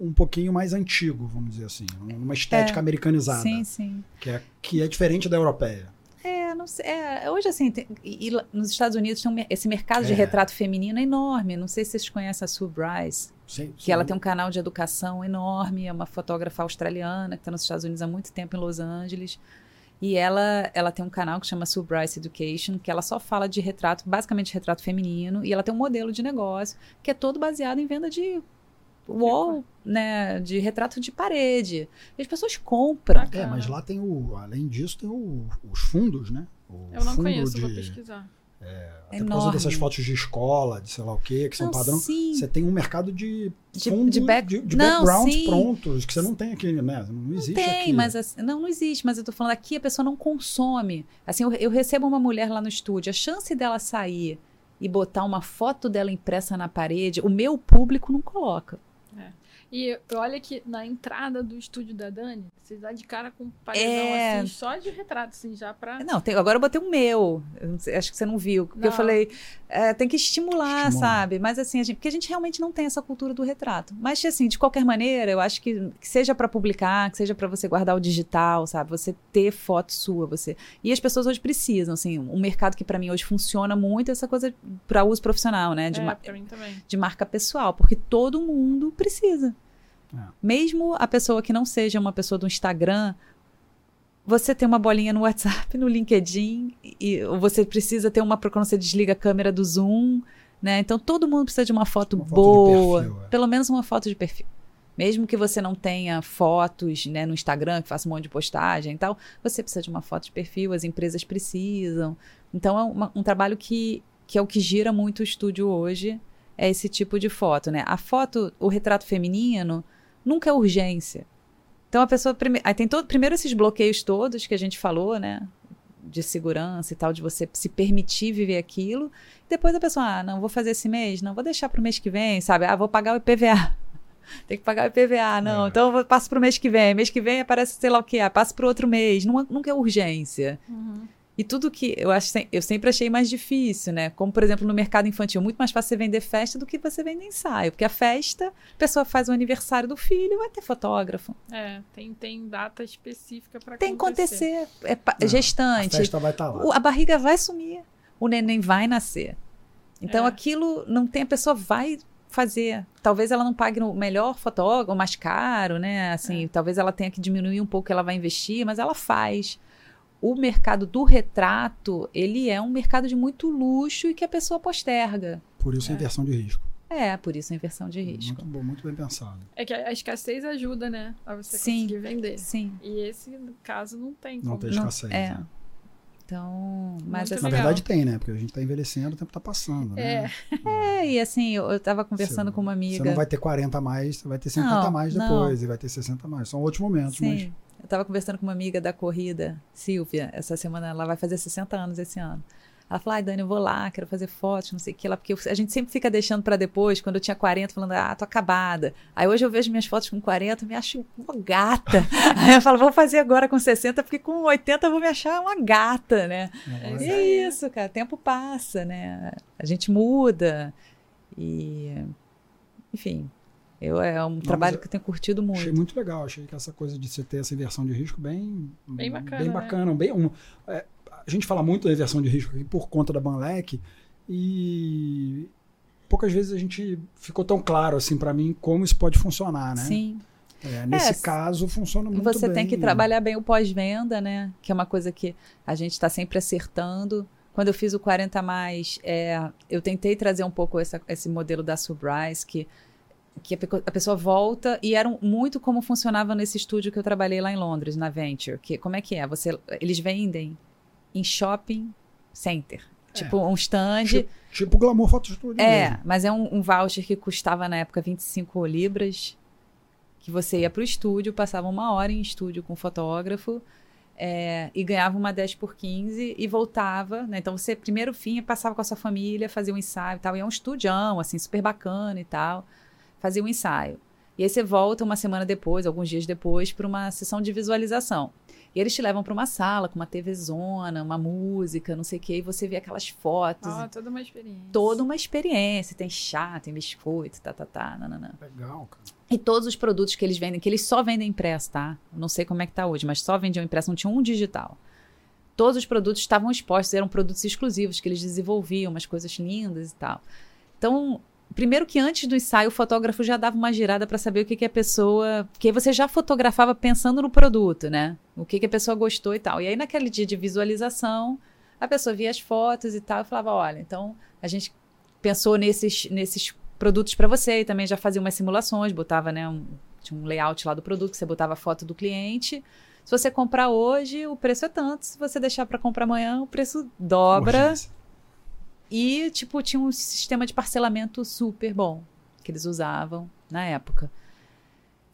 Speaker 1: um pouquinho mais antigo, vamos dizer assim. Uma estética
Speaker 3: É.
Speaker 1: americanizada.
Speaker 3: Sim, sim.
Speaker 1: Que, é, que é diferente da europeia.
Speaker 3: É, não sei. é, hoje, assim, tem- e, e nos Estados Unidos tem um esse mercado de
Speaker 1: É.
Speaker 3: retrato feminino enorme. Não sei se vocês conhecem a Sue Bryce,
Speaker 1: Sim,
Speaker 3: que ela tem um canal de educação enorme, é uma fotógrafa australiana que está nos Estados Unidos há muito tempo, em Los Angeles. E ela, ela tem um canal que chama Sue Bryce Education, que ela só fala de retrato, basicamente retrato feminino, e ela tem um modelo de negócio que é todo baseado em venda de wall, né, de retrato de parede. E as pessoas compram.
Speaker 2: Bacana.
Speaker 1: É, mas lá tem o. Além disso, tem o- os fundos, né? O
Speaker 2: Eu não
Speaker 1: fundo
Speaker 2: conheço, vou
Speaker 1: de-
Speaker 2: pesquisar.
Speaker 1: Até por causa
Speaker 3: Enorme.
Speaker 1: dessas fotos de escola, de sei lá o quê, que são
Speaker 3: Não,
Speaker 1: padrão.
Speaker 3: sim.
Speaker 1: Você tem um mercado de,
Speaker 3: De-
Speaker 1: fundo,
Speaker 3: de back-
Speaker 1: de, de
Speaker 3: Não,
Speaker 1: backgrounds
Speaker 3: sim.
Speaker 1: prontos, que você não tem aqui, né? Não existe
Speaker 3: Tem,
Speaker 1: aqui.
Speaker 3: mas assim, não, não existe. Mas eu tô falando aqui, a pessoa não consome. Assim, eu, eu recebo uma mulher lá no estúdio, a chance dela sair e botar uma foto dela impressa na parede, o meu público não coloca.
Speaker 2: E olha que na entrada do estúdio da Dani, você dá de cara com um paredão
Speaker 3: É.
Speaker 2: assim, só de retrato, assim, já pra.
Speaker 3: Não, tem- agora eu botei o meu. Eu não sei, acho que você não viu. Porque eu
Speaker 2: Não.
Speaker 3: falei, é, tem que estimular,
Speaker 1: Estimular.
Speaker 3: sabe? Mas assim, a gente, porque a gente realmente não tem essa cultura do retrato. Mas assim, de qualquer maneira, eu acho que, que seja para publicar, que seja para você guardar o digital, sabe? Você ter foto sua, você. E as pessoas hoje precisam, assim, um mercado que para mim hoje funciona muito é essa coisa para uso profissional, né? De,
Speaker 2: é,
Speaker 3: ma-
Speaker 2: pra mim também.
Speaker 3: de marca pessoal, porque todo mundo precisa.
Speaker 1: É.
Speaker 3: Mesmo a pessoa que não seja uma pessoa do Instagram, você tem uma bolinha no WhatsApp, no LinkedIn, e ou você precisa ter uma para quando você desliga a câmera do Zoom, né? Então todo mundo precisa de uma foto
Speaker 1: Uma foto
Speaker 3: boa,
Speaker 1: perfil, é.
Speaker 3: pelo menos uma foto de perfil. Mesmo que você não tenha fotos né, no Instagram, que faça um monte de postagem e tal, você precisa de uma foto de perfil, as empresas precisam. Então é uma- um trabalho que, que é o que gira muito o estúdio hoje, é esse tipo de foto, né? A foto, o retrato feminino, nunca é urgência. Então a pessoa. Prime... Aí tem todo, primeiro esses bloqueios todos que a gente falou, né? De segurança e tal, de você se permitir viver aquilo. Depois a pessoa, ah, não, vou fazer esse mês, não, vou deixar pro mês que vem, sabe? Ah, vou pagar o IPVA. Tem que pagar o IPVA, não.
Speaker 1: É.
Speaker 3: Então eu passo pro mês que vem. Mês que vem aparece sei lá o quê, ah, passo pro outro mês. Nunca é urgência.
Speaker 2: Uhum.
Speaker 3: E tudo que eu acho, eu sempre achei mais difícil, né? Como, por exemplo, no mercado infantil, muito mais fácil você vender festa do que você vender ensaio. Porque a festa, a pessoa faz o aniversário do filho, vai ter fotógrafo.
Speaker 2: É, tem, tem data específica pra
Speaker 3: Tem que acontecer. É,
Speaker 1: Não, A
Speaker 3: gestante.
Speaker 1: festa vai estar lá.
Speaker 3: o- a barriga vai sumir. O neném vai nascer. Então
Speaker 2: É.
Speaker 3: aquilo não tem, a pessoa vai fazer. Talvez ela não pague o melhor fotógrafo, o mais caro, né? Assim, talvez ela tenha que diminuir um pouco o que ela vai investir, mas ela faz. O mercado do retrato, ele é um mercado de muito luxo e que a pessoa posterga.
Speaker 1: Por isso a
Speaker 2: É.
Speaker 1: inversão de risco.
Speaker 3: É, por isso a inversão de risco.
Speaker 1: Muito bom, muito bem pensado.
Speaker 2: É que a escassez ajuda, né? A você
Speaker 3: Sim.
Speaker 2: conseguir vender.
Speaker 3: Sim.
Speaker 2: E esse no caso não tem
Speaker 1: Não
Speaker 2: como.
Speaker 1: tem
Speaker 3: Não-
Speaker 1: escassez.
Speaker 3: é.
Speaker 1: né?
Speaker 3: Então, mas assim,
Speaker 1: Na verdade tem, né? Porque a gente tá envelhecendo, o tempo tá passando,
Speaker 2: É.
Speaker 1: né?
Speaker 3: é, e assim, eu, eu tava conversando
Speaker 1: Você-
Speaker 3: com uma amiga.
Speaker 1: Você não vai ter 40 a mais, você vai ter 50 a
Speaker 3: Não,
Speaker 1: mais
Speaker 3: não.
Speaker 1: depois, e vai ter 60 a mais. São outros momentos, mas
Speaker 3: Sim. Eu tava conversando com uma amiga da corrida, Silvia, essa semana ela vai fazer 60 anos esse ano. Ela falou, ai, Dani, eu vou lá, quero fazer fotos, não sei o que lá, porque eu- a gente sempre fica deixando pra depois, quando eu tinha 40, falando, ah, tô acabada. Aí hoje eu vejo minhas fotos com 40, me acho uma gata. Aí eu falo, vou fazer agora com 60, porque com 80 eu vou me achar uma gata, né? E é isso, cara, o tempo passa, né? A gente muda. E, enfim, eu, é um trabalho
Speaker 1: mas
Speaker 3: que eu tenho curtido muito.
Speaker 1: achei muito legal. Achei que essa coisa de você ter essa inversão de risco bem,
Speaker 2: Bem bacana,
Speaker 1: Bem
Speaker 2: né?
Speaker 1: bacana. Bem, um- é, a gente fala muito da inversão de risco aqui por conta da Banlec e poucas vezes a gente ficou tão claro assim para mim como isso pode funcionar, né?
Speaker 3: Sim.
Speaker 1: É, nesse
Speaker 3: É,
Speaker 1: caso funciona
Speaker 3: E
Speaker 1: muito
Speaker 3: você
Speaker 1: bem.
Speaker 3: tem que trabalhar bem o pós-venda, né? Que é uma coisa que a gente está sempre acertando. Quando eu fiz o 40 a mais, é, eu tentei trazer um pouco essa- esse modelo da Subrise, que, que a, pessoa volta e era um- muito como funcionava nesse estúdio que eu trabalhei lá em Londres, na Venture. Que, como é que é? Você, eles vendem em shopping center. Tipo um stand.
Speaker 1: Tipo, tipo Glamour Photo Studio
Speaker 3: É,
Speaker 1: mesmo.
Speaker 3: mas é um, um voucher que custava na época 25 libras, que você ia pro estúdio, passava uma hora em estúdio com o fotógrafo é, e ganhava uma 10 por 15 e voltava, né? Então você, primeiro fim, passava com a sua família, fazia um ensaio e tal, e é um estudião, assim, super bacana e tal, fazia um ensaio. E aí você volta uma semana depois, alguns dias depois, para uma sessão de visualização. E eles te levam para uma sala com uma TV zona, uma música, não sei o quê, e você vê aquelas fotos
Speaker 2: Ó, toda uma experiência.
Speaker 3: toda uma experiência. Tem chá, tem biscoito, tá, tá, tá, nananã.
Speaker 1: Legal, cara.
Speaker 3: E todos os produtos que eles vendem, que eles só vendem impresso, tá? Não sei como é que tá hoje, mas só vendiam impresso, não tinha um digital. Todos os produtos estavam expostos, eram produtos exclusivos que eles desenvolviam, umas coisas lindas e tal. Então, primeiro que antes do ensaio, o fotógrafo já dava uma girada para saber o que, que a pessoa. Porque você já fotografava pensando no produto, né? O que, que a pessoa gostou e tal. E aí, naquele dia de visualização, a pessoa via as fotos e tal, e falava: olha, então a gente pensou nesses, nesses produtos para você e também já fazia umas simulações, botava, né? Um, tinha um layout lá do produto, você botava a foto do cliente. Se você comprar hoje, o preço é tanto. Se você deixar para comprar amanhã, o preço dobra.
Speaker 1: Urgência.
Speaker 3: E, tipo, tinha um sistema de parcelamento super bom que eles usavam na época.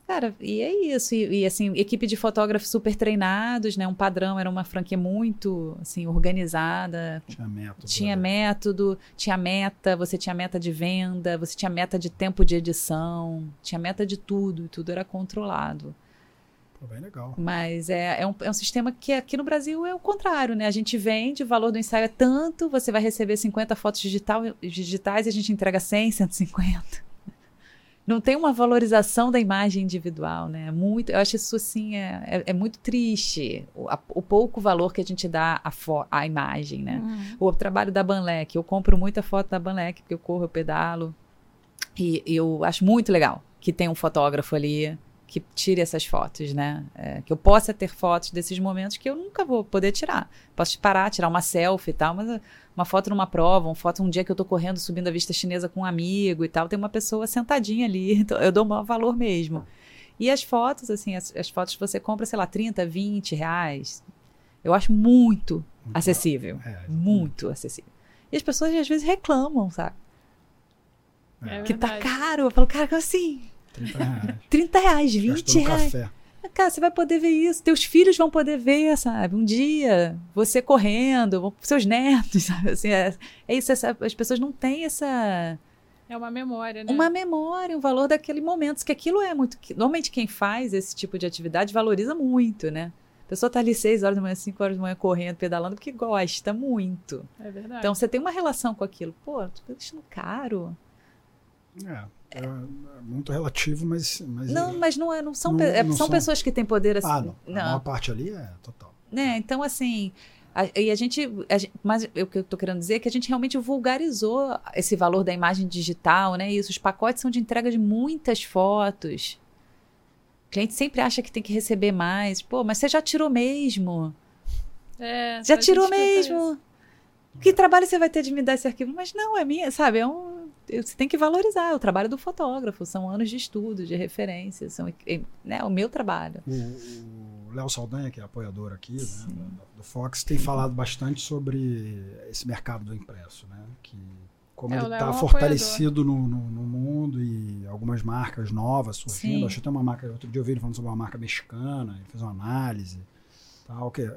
Speaker 3: Cara, e é isso. E, e, assim, equipe de fotógrafos super treinados, né? Um padrão, era uma franquia muito, assim, organizada.
Speaker 1: Tinha método.
Speaker 3: Tinha
Speaker 1: né?
Speaker 3: método, tinha meta, você tinha meta de venda, você tinha meta de tempo de edição, tinha meta de tudo, e tudo era controlado.
Speaker 1: Pô, bem legal.
Speaker 3: Mas é, é, um, é um sistema que aqui no Brasil é o contrário, né? A gente vende, o valor do ensaio é tanto, você vai receber 50 fotos digital, digitais e a gente entrega 100, 150 não tem uma valorização da imagem individual, né? Muito, eu acho isso assim é, é, é muito triste o, a, o, pouco valor que a gente dá à, à imagem, né? Uhum. O trabalho da Banlec, eu compro muita foto da Banlec porque eu corro, eu pedalo e, e eu acho muito legal que tem um fotógrafo ali que tire essas fotos, né? É, que eu possa ter fotos desses momentos que eu nunca vou poder tirar. Posso parar, tirar uma selfie e tal, mas uma foto numa prova, uma foto um dia que eu tô correndo, subindo a vista chinesa com um amigo e tal, tem uma pessoa sentadinha ali, então eu dou maior valor mesmo. E as fotos, assim, as, as fotos que você compra, sei lá, 30, 20 reais, eu acho muito, muito acessível. É, muito acessível. E as pessoas às vezes reclamam, sabe?
Speaker 2: É
Speaker 3: que tá caro. Eu falo, cara, assim,
Speaker 1: 30 reais.
Speaker 3: 30 reais, 20 reais.
Speaker 1: Café.
Speaker 3: Cara, você vai poder ver isso. Teus filhos vão poder ver, sabe? Um dia, você correndo, seus netos, sabe? Assim, é, é isso. Essa, as pessoas não têm essa.
Speaker 2: É uma memória, né?
Speaker 3: Uma memória, um valor daquele momento. Que aquilo é muito. Normalmente, quem faz esse tipo de atividade valoriza muito, né? A pessoa tá ali 6 horas da manhã, 5 horas da manhã correndo, pedalando, porque gosta muito.
Speaker 2: É verdade.
Speaker 3: Então você tem uma relação com aquilo. Pô, tô deixando caro.
Speaker 1: É. É, é muito relativo, mas. mas
Speaker 3: não, mas não, é, não são, não, é, não são, são, pessoas que têm poder assim.
Speaker 1: Ah, não. não. A maior parte ali é total.
Speaker 3: Né? Então, assim. A, e a gente, a gente, mas o que eu estou querendo dizer é que a gente realmente vulgarizou esse valor da imagem digital, né? Isso, os pacotes são de entrega de muitas fotos. O cliente sempre acha que tem que receber mais. Pô, mas você já tirou mesmo?
Speaker 2: É,
Speaker 3: já tirou mesmo? Que trabalho você vai ter de me dar esse arquivo? Mas não, é minha, sabe? É um, você tem que valorizar o trabalho do fotógrafo. São anos de estudo, de referência, são né, o meu trabalho.
Speaker 1: O Léo Saldanha, que é apoiador aqui né, do Fox, tem falado bastante sobre esse mercado do impresso, né? Que como é, ele está é um fortalecido no, no, no, mundo e algumas marcas novas surgindo. Sim. Acho que tem uma marca, outro dia eu vi ele falando sobre uma marca mexicana, ele fez uma análise. Que, uh,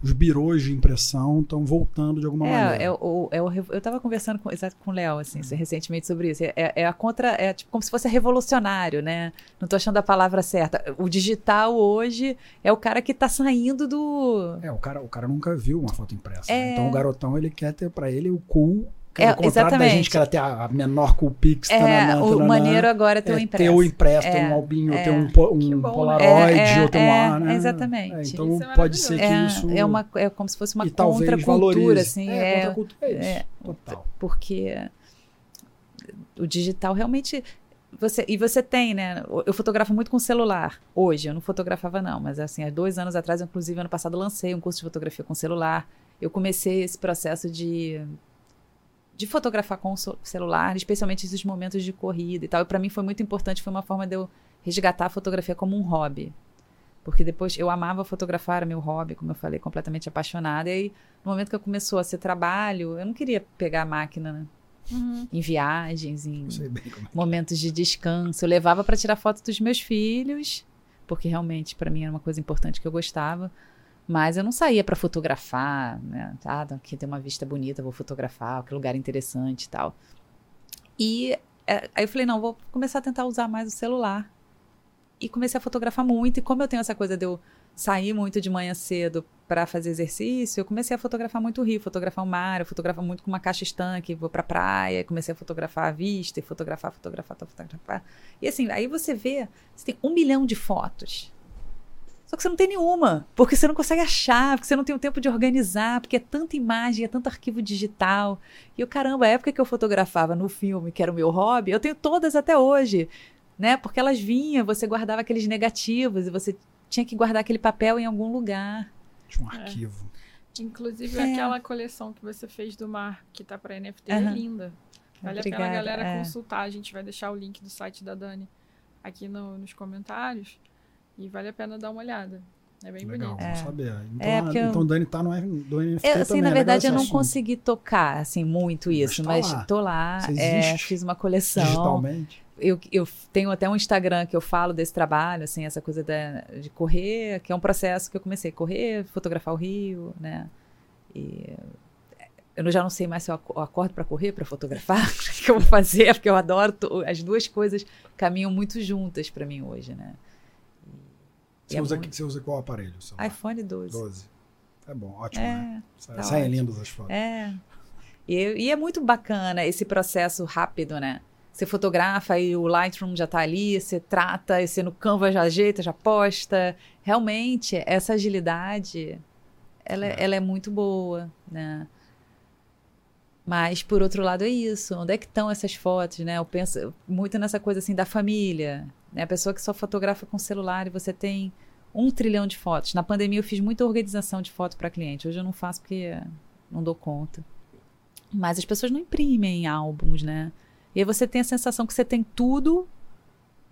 Speaker 1: os birôs de impressão estão voltando de alguma
Speaker 3: é,
Speaker 1: maneira.
Speaker 3: É, o, é o, eu estava conversando com, com o Léo assim, uhum. recentemente sobre isso. É, é, a contra. É tipo como se fosse revolucionário, né? Não estou achando a palavra certa. O digital hoje é o cara que está saindo do.
Speaker 1: É, o cara, o cara nunca viu uma foto impressa. Né?
Speaker 3: É...
Speaker 1: Então o garotão ele quer ter para ele o cool
Speaker 3: é,
Speaker 1: ao contrário da gente que ela tem a menor Coolpix.
Speaker 3: É, o maneiro agora é ter o
Speaker 1: é,
Speaker 3: impresso.
Speaker 1: Ter o impresso, ter um
Speaker 3: é,
Speaker 1: albinho,
Speaker 3: é.
Speaker 1: ter um, um
Speaker 2: bom,
Speaker 1: Polaroid,
Speaker 3: é,
Speaker 1: ou ter um ar, né?
Speaker 3: Exatamente.
Speaker 1: então
Speaker 2: Isso é
Speaker 1: pode ser que
Speaker 3: é,
Speaker 1: isso...
Speaker 3: É, uma, é como se fosse uma contracultura, assim.
Speaker 1: É,
Speaker 3: É,
Speaker 1: contracultura é isso,
Speaker 3: é,
Speaker 1: total.
Speaker 3: Porque o digital realmente... Você, e você tem, né? Eu fotografo muito com celular hoje. Eu não fotografava, não, mas assim, há dois anos atrás, inclusive, ano passado, lancei um curso de fotografia com celular. Eu comecei esse processo de de fotografar com o celular, especialmente esses momentos de corrida e tal. E para mim foi muito importante, foi uma forma de eu resgatar a fotografia como um hobby. Porque depois eu amava fotografar, era meu hobby, como eu falei, completamente apaixonada. E aí, no momento que eu começou a ser trabalho, eu não queria pegar a máquina, né?
Speaker 2: Uhum.
Speaker 3: Em viagens, em
Speaker 1: é
Speaker 3: momentos de descanso. Eu levava para tirar foto dos meus filhos, porque realmente para mim era uma coisa importante que eu gostava. Mas eu não saía para fotografar, né? Ah, aqui tem uma vista bonita, vou fotografar, que lugar interessante e tal. E é, aí eu falei, não, vou começar a tentar usar mais o celular. E comecei a fotografar muito. E como eu tenho essa coisa de eu sair muito de manhã cedo para fazer exercício, eu comecei a fotografar muito o rio, fotografar o mar, eu fotografo muito com uma caixa estanque, vou pra praia, comecei a fotografar a vista, e fotografar, fotografar, fotografar. E assim, aí você vê, você tem um milhão de fotos só que você não tem nenhuma, porque você não consegue achar, porque você não tem o tempo de organizar, porque é tanta imagem, é tanto arquivo digital. E eu, caramba, a época que eu fotografava no filme, que era o meu hobby, eu tenho todas até hoje, né? Porque elas vinham, você guardava aqueles negativos e você tinha que guardar aquele papel em algum lugar.
Speaker 1: Tinha um arquivo.
Speaker 2: É. Inclusive é. aquela coleção que você fez do mar, que tá para NFT, uhum. é linda. Vale Obrigada, a pena a galera é. consultar. A gente vai deixar o link do site da Dani aqui no, nos comentários. E vale a pena dar uma olhada. É bem
Speaker 1: Legal,
Speaker 2: bonito.
Speaker 1: vamos saber. Então,
Speaker 3: É,
Speaker 1: a-
Speaker 3: porque eu-
Speaker 1: então Dani tá no, F- do NFT
Speaker 3: Eu, assim,
Speaker 1: também.
Speaker 3: na
Speaker 1: é
Speaker 3: verdade, eu não
Speaker 1: assunto.
Speaker 3: consegui tocar assim muito isso,
Speaker 1: tá
Speaker 3: mas,
Speaker 1: lá.
Speaker 3: tô lá, é, fiz uma coleção.
Speaker 1: Digitalmente.
Speaker 3: Eu, eu tenho até um Instagram que eu falo desse trabalho, assim, essa coisa da- de correr, que é um processo que eu comecei a correr, fotografar o Rio, né? E eu já não sei mais se eu aco- acordo para correr, para fotografar, o que eu vou fazer, porque eu adoro, as duas coisas caminham muito juntas para mim hoje, né?
Speaker 1: Você,
Speaker 3: é
Speaker 1: usa,
Speaker 3: muito-
Speaker 1: você usa qual aparelho?
Speaker 3: iPhone 12.
Speaker 1: 12. É bom, ótimo, né?
Speaker 3: É,
Speaker 1: Sa-
Speaker 3: tá
Speaker 1: Saem
Speaker 3: ótimo.
Speaker 1: lindas as fotos.
Speaker 3: É. E, e é muito bacana esse processo rápido, né? Você fotografa e o Lightroom já tá ali, você trata, e você no Canva já ajeita, já posta. Realmente, essa agilidade, ela, é-
Speaker 1: É.
Speaker 3: ela é muito boa, né? Mas, por outro lado, é isso. Onde é que estão essas fotos, né? Eu penso muito nessa coisa, assim, da família. Né? A pessoa que só fotografa com celular e você tem um trilhão de fotos. Na pandemia, eu fiz muita organização de foto para cliente. Hoje eu não faço porque não dou conta. Mas as pessoas não imprimem álbuns, né? E aí você tem a sensação que você tem tudo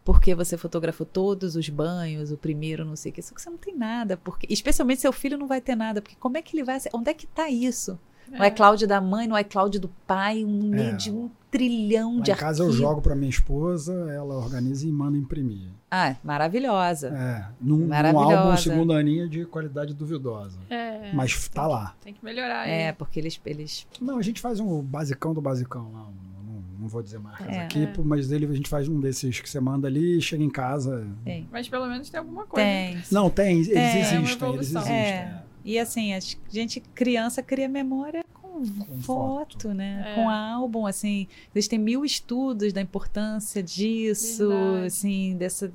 Speaker 3: porque você fotografou todos os banhos, o primeiro, não sei o que. Só que você não tem nada. porque Especialmente seu filho não vai ter nada. Porque como é que ele vai... Onde é que tá isso? No iCloud da mãe, no iCloud do pai, meio
Speaker 1: É.
Speaker 3: de um trilhão
Speaker 1: Lá
Speaker 3: de
Speaker 1: em casa eu
Speaker 3: arquivos.
Speaker 1: jogo para minha esposa, ela organiza e manda imprimir.
Speaker 3: Ah, maravilhosa.
Speaker 1: É, num, num
Speaker 3: Maravilhosa.
Speaker 1: álbum segundo aninha de qualidade duvidosa.
Speaker 2: É,
Speaker 1: Mas tá lá.
Speaker 2: tem que melhorar.
Speaker 3: É,
Speaker 2: É.
Speaker 3: porque eles, eles
Speaker 1: Não, a gente faz um basicão do basicão lá. Não, não vou dizer marcas
Speaker 3: É.
Speaker 1: aqui,
Speaker 2: É.
Speaker 1: mas dele a gente faz um desses que você manda ali, chega em casa.
Speaker 3: têm.
Speaker 2: Mas pelo menos tem alguma coisa.
Speaker 3: Tem.
Speaker 1: Não, tem, eles
Speaker 3: É,
Speaker 1: existem,
Speaker 2: uma
Speaker 1: eles existem.
Speaker 3: É. E assim, a gente, criança, cria memória com,
Speaker 1: Com
Speaker 3: foto,
Speaker 1: foto.
Speaker 3: né?
Speaker 2: É.
Speaker 3: Com álbum, assim. Existem mil estudos da importância disso,
Speaker 2: Verdade.
Speaker 3: assim, dessa,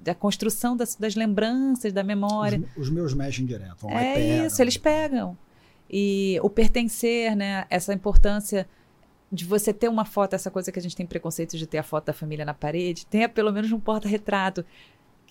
Speaker 3: da construção das, das lembranças, da memória.
Speaker 1: Os, os meus mexem direto.
Speaker 3: É
Speaker 1: pegam.
Speaker 3: isso, eles pegam. E o pertencer, né? Essa importância de você ter uma foto, essa coisa que a gente tem preconceito de ter a foto da família na parede, tenha pelo menos um porta-retrato.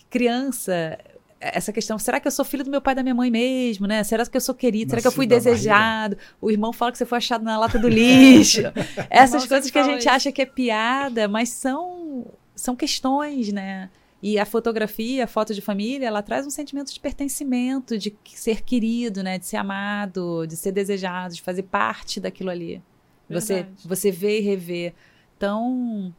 Speaker 3: Criança, essa questão, será que eu sou filho do meu pai e da minha mãe mesmo, né? Será que eu sou querido? Será que eu fui desejado? O irmão fala que você foi achado na lata do lixo. Essas coisas que a gente
Speaker 2: isso.
Speaker 3: acha que é piada, mas são, são questões, né? E a fotografia, a foto de família, ela traz um sentimento de pertencimento, de ser querido, né? De ser amado, de ser desejado, de fazer parte daquilo ali. Você,
Speaker 2: Verdade.
Speaker 3: você vê e revê. Então,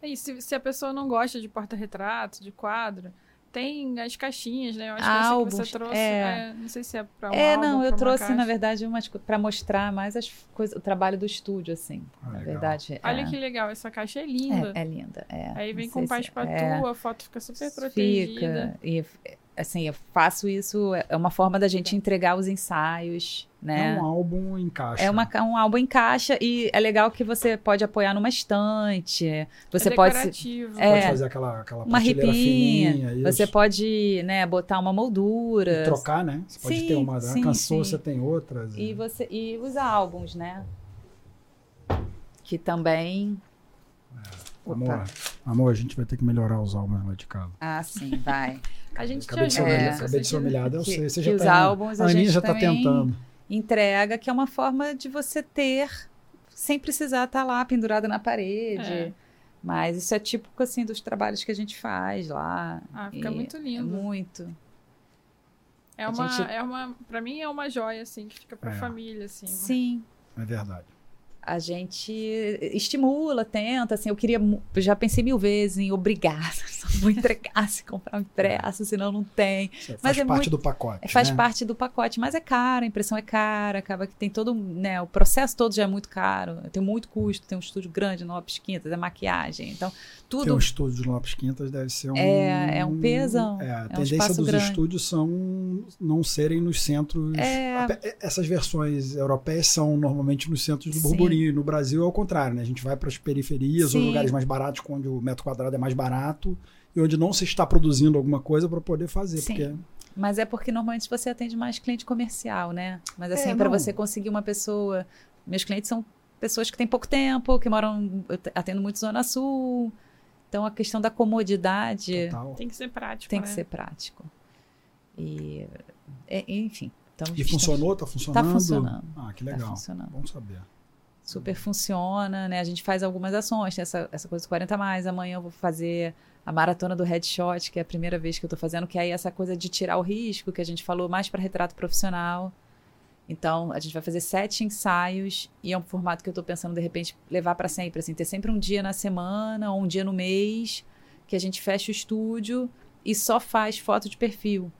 Speaker 2: É isso, se, se a pessoa não gosta de porta-retrato, de quadro, tem as caixinhas, né? Eu acho que essa que
Speaker 3: Álbuns,
Speaker 2: você trouxe.
Speaker 3: é.
Speaker 2: é, não sei se é pra um
Speaker 3: é,
Speaker 2: álbum,
Speaker 3: não, eu trouxe,
Speaker 2: caixa.
Speaker 3: na verdade, umas para mostrar mais as coisas, o trabalho do estúdio, assim.
Speaker 1: Ah,
Speaker 3: na
Speaker 1: legal.
Speaker 3: verdade.
Speaker 2: Olha
Speaker 3: é,
Speaker 2: que legal, essa caixa é linda.
Speaker 3: é, é linda. é.
Speaker 2: Aí vem com paz
Speaker 3: se-
Speaker 2: pra
Speaker 3: é.
Speaker 2: tua, a foto fica super protegida.
Speaker 3: Fica. E assim, eu faço isso, é uma forma da gente entregar os ensaios, né?
Speaker 1: É um álbum em caixa.
Speaker 3: É uma, um álbum em caixa e é legal que você pode apoiar numa estante. Você
Speaker 2: é
Speaker 3: pode se-
Speaker 2: decorativo.
Speaker 1: Pode
Speaker 3: é,
Speaker 1: fazer aquela, aquela
Speaker 3: uma ripinha.
Speaker 1: fininha. Isso.
Speaker 3: Você pode, né, botar uma moldura.
Speaker 1: E trocar, né? Você pode
Speaker 3: Sim,
Speaker 1: ter uma,
Speaker 3: sim,
Speaker 1: cansou,
Speaker 3: sim.
Speaker 1: você tem outras.
Speaker 3: E você e os álbuns, né? Que também Opa.
Speaker 1: Amor, amor, a gente vai ter que melhorar os álbuns lá de casa.
Speaker 3: Ah, sim, vai.
Speaker 2: A gente te
Speaker 1: Acabei de ser
Speaker 2: ajuda.
Speaker 1: humilhado,
Speaker 2: se
Speaker 1: acabei de
Speaker 2: você
Speaker 1: ser eu
Speaker 3: Que-
Speaker 1: sei. Você já
Speaker 3: os
Speaker 1: tá,
Speaker 3: álbuns a
Speaker 1: a Aninha já tá
Speaker 3: também-
Speaker 1: tentando.
Speaker 3: Entrega, que é uma forma de você ter sem precisar estar lá pendurada na parede.
Speaker 2: É.
Speaker 3: Mas isso é típico assim dos trabalhos que a gente faz lá.
Speaker 2: Ah, fica
Speaker 3: E
Speaker 2: muito
Speaker 3: É
Speaker 2: lindo.
Speaker 3: muito.
Speaker 2: É
Speaker 3: A
Speaker 2: uma,
Speaker 3: gente-
Speaker 2: é uma, pra mim é uma joia, assim, que fica pra
Speaker 1: É.
Speaker 2: família, assim.
Speaker 3: Sim.
Speaker 1: É verdade.
Speaker 3: A gente estimula, tenta, assim, eu queria, já pensei mil vezes em obrigar, vou entregar se comprar um impresso, senão não tem.
Speaker 1: Isso
Speaker 3: Mas
Speaker 1: faz
Speaker 3: é
Speaker 1: parte
Speaker 3: muito-
Speaker 1: do pacote.
Speaker 3: Faz
Speaker 1: né?
Speaker 3: parte do pacote, mas é caro, a impressão é cara, acaba que tem todo, né, o processo todo já é muito caro, tem muito custo, tem um estúdio grande no Lopes Quintas, é maquiagem, então
Speaker 1: Ter um
Speaker 3: tudo
Speaker 1: estúdio no Lopes Quintas deve ser um.
Speaker 3: É, é um pesão,
Speaker 1: É, a
Speaker 3: é um
Speaker 1: tendência
Speaker 3: espaço
Speaker 1: dos
Speaker 3: grande.
Speaker 1: estúdios são não serem nos centros.
Speaker 3: É.
Speaker 1: Essas versões europeias são normalmente nos centros do
Speaker 3: Sim.
Speaker 1: burburinho. E No Brasil é o contrário, né? A gente vai para as periferias ou
Speaker 3: Sim.
Speaker 1: lugares mais baratos, onde o metro quadrado é mais barato e onde não se está produzindo alguma coisa para poder fazer.
Speaker 3: Sim.
Speaker 1: Porque
Speaker 3: Mas é porque normalmente você atende mais cliente comercial, né? Mas assim,
Speaker 1: É,
Speaker 3: para você conseguir uma pessoa. Meus clientes são pessoas que têm pouco tempo, que moram. Eu atendo muito Zona Sul. Então a questão da comodidade
Speaker 1: total.
Speaker 2: Tem que ser prático,
Speaker 3: tem
Speaker 2: né?
Speaker 3: que ser prático. E. é, enfim. Então,
Speaker 1: E funcionou? Tá funcionando?
Speaker 3: funcionando.
Speaker 1: Ah, que
Speaker 3: Tá
Speaker 1: legal.
Speaker 3: funcionando.
Speaker 1: Bom saber.
Speaker 3: Super funciona, né? A gente faz algumas ações, tem essa, essa coisa dos 40 mais. Amanhã eu vou fazer a maratona do headshot, que é a primeira vez que eu tô fazendo, que é aí essa coisa de tirar o risco, que a gente falou mais para retrato profissional. Então, a gente vai fazer sete ensaios e é um formato que eu tô pensando, de repente, levar para sempre, assim, ter sempre um dia na semana ou um dia no mês que a gente fecha o estúdio e só faz foto de perfil.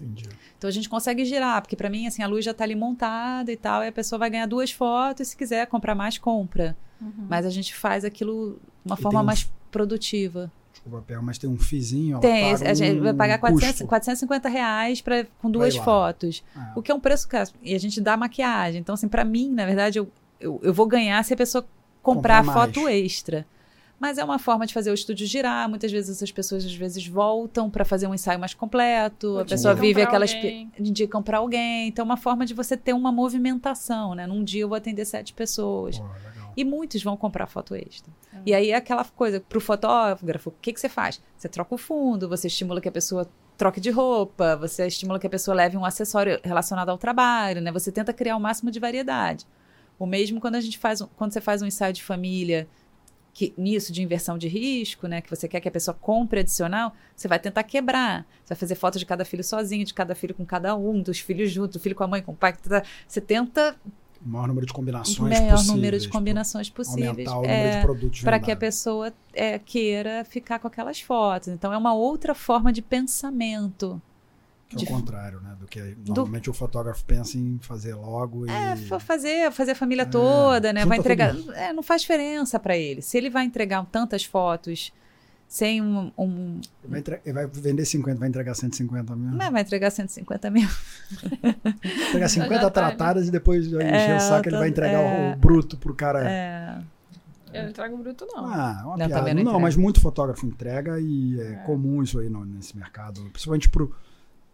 Speaker 1: Entendi.
Speaker 3: Então a gente consegue girar, porque para mim assim a luz já tá ali montada e tal, e a pessoa vai ganhar duas fotos, e se quiser comprar mais compra.
Speaker 2: Uhum.
Speaker 3: Mas a gente faz aquilo de uma
Speaker 1: E
Speaker 3: forma
Speaker 1: um-
Speaker 3: mais produtiva.
Speaker 1: Desculpa, Pel, mas tem um fizinho.
Speaker 3: Tem, a gente
Speaker 1: um
Speaker 3: vai pagar 400,
Speaker 1: custo.
Speaker 3: 450 reais pra, com duas fotos.
Speaker 1: Ah,
Speaker 3: O que é um preço caro. E a gente dá maquiagem. Então, assim, pra mim, na verdade, eu, eu, eu vou ganhar se a pessoa comprar
Speaker 1: Comprar
Speaker 3: foto extra. Mas é uma forma de fazer o estúdio girar. Muitas vezes essas pessoas às vezes voltam pra fazer um ensaio mais completo. A
Speaker 2: Ou
Speaker 3: pessoa
Speaker 2: indicam
Speaker 3: vive
Speaker 2: pra
Speaker 3: aquela
Speaker 2: alguém.
Speaker 3: indicam pra alguém. Então é uma forma de você ter uma movimentação, né? Num dia eu vou atender sete pessoas.
Speaker 1: pô.
Speaker 3: E muitos vão comprar foto extra.
Speaker 2: É.
Speaker 3: E aí é aquela coisa, pro fotógrafo, o que, que você faz? Você troca o fundo, você estimula que a pessoa troque de roupa, você estimula que a pessoa leve um acessório relacionado ao trabalho, né? Você tenta criar o máximo de variedade. O mesmo quando a gente faz, um- quando você faz um ensaio de família, que nisso de inversão de risco, né, que você quer que a pessoa compre adicional, você vai tentar quebrar. Você vai fazer foto de cada filho sozinho, de cada filho com cada um, dos filhos juntos, do filho com a mãe, com o pai. Você tenta
Speaker 1: O maior número de
Speaker 3: o
Speaker 1: combinações
Speaker 3: maior
Speaker 1: possíveis.
Speaker 3: número de combinações possíveis.
Speaker 1: Aumentar o número
Speaker 3: É,
Speaker 1: de produtos
Speaker 3: para que a pessoa é, queira ficar com aquelas fotos. Então é uma outra forma de pensamento.
Speaker 1: Que é o contrário, né? Do que normalmente o fotógrafo pensa em fazer logo e...
Speaker 3: É, fa- fazer, fazer a família
Speaker 1: É,
Speaker 3: toda, né? Vai entregar. É, não faz diferença para ele. Se ele vai entregar tantas fotos sem um. um
Speaker 1: Ele vai, entre- ele vai vender 50, vai entregar 150 mil.
Speaker 3: não, vai entregar 150 mil.
Speaker 1: Entregar 50
Speaker 2: Já tá, né?
Speaker 1: tratadas e depois vai encher
Speaker 3: É,
Speaker 1: o saco, ele
Speaker 3: tá-
Speaker 1: vai entregar o-
Speaker 3: é.
Speaker 1: o bruto pro cara.
Speaker 3: É,
Speaker 2: Eu não trago bruto, não.
Speaker 1: Ah, é uma
Speaker 3: Não,
Speaker 1: piada. Não,
Speaker 3: não
Speaker 1: mas muito fotógrafo entrega e é,
Speaker 2: É.
Speaker 1: comum isso aí no- nesse mercado. Principalmente pro.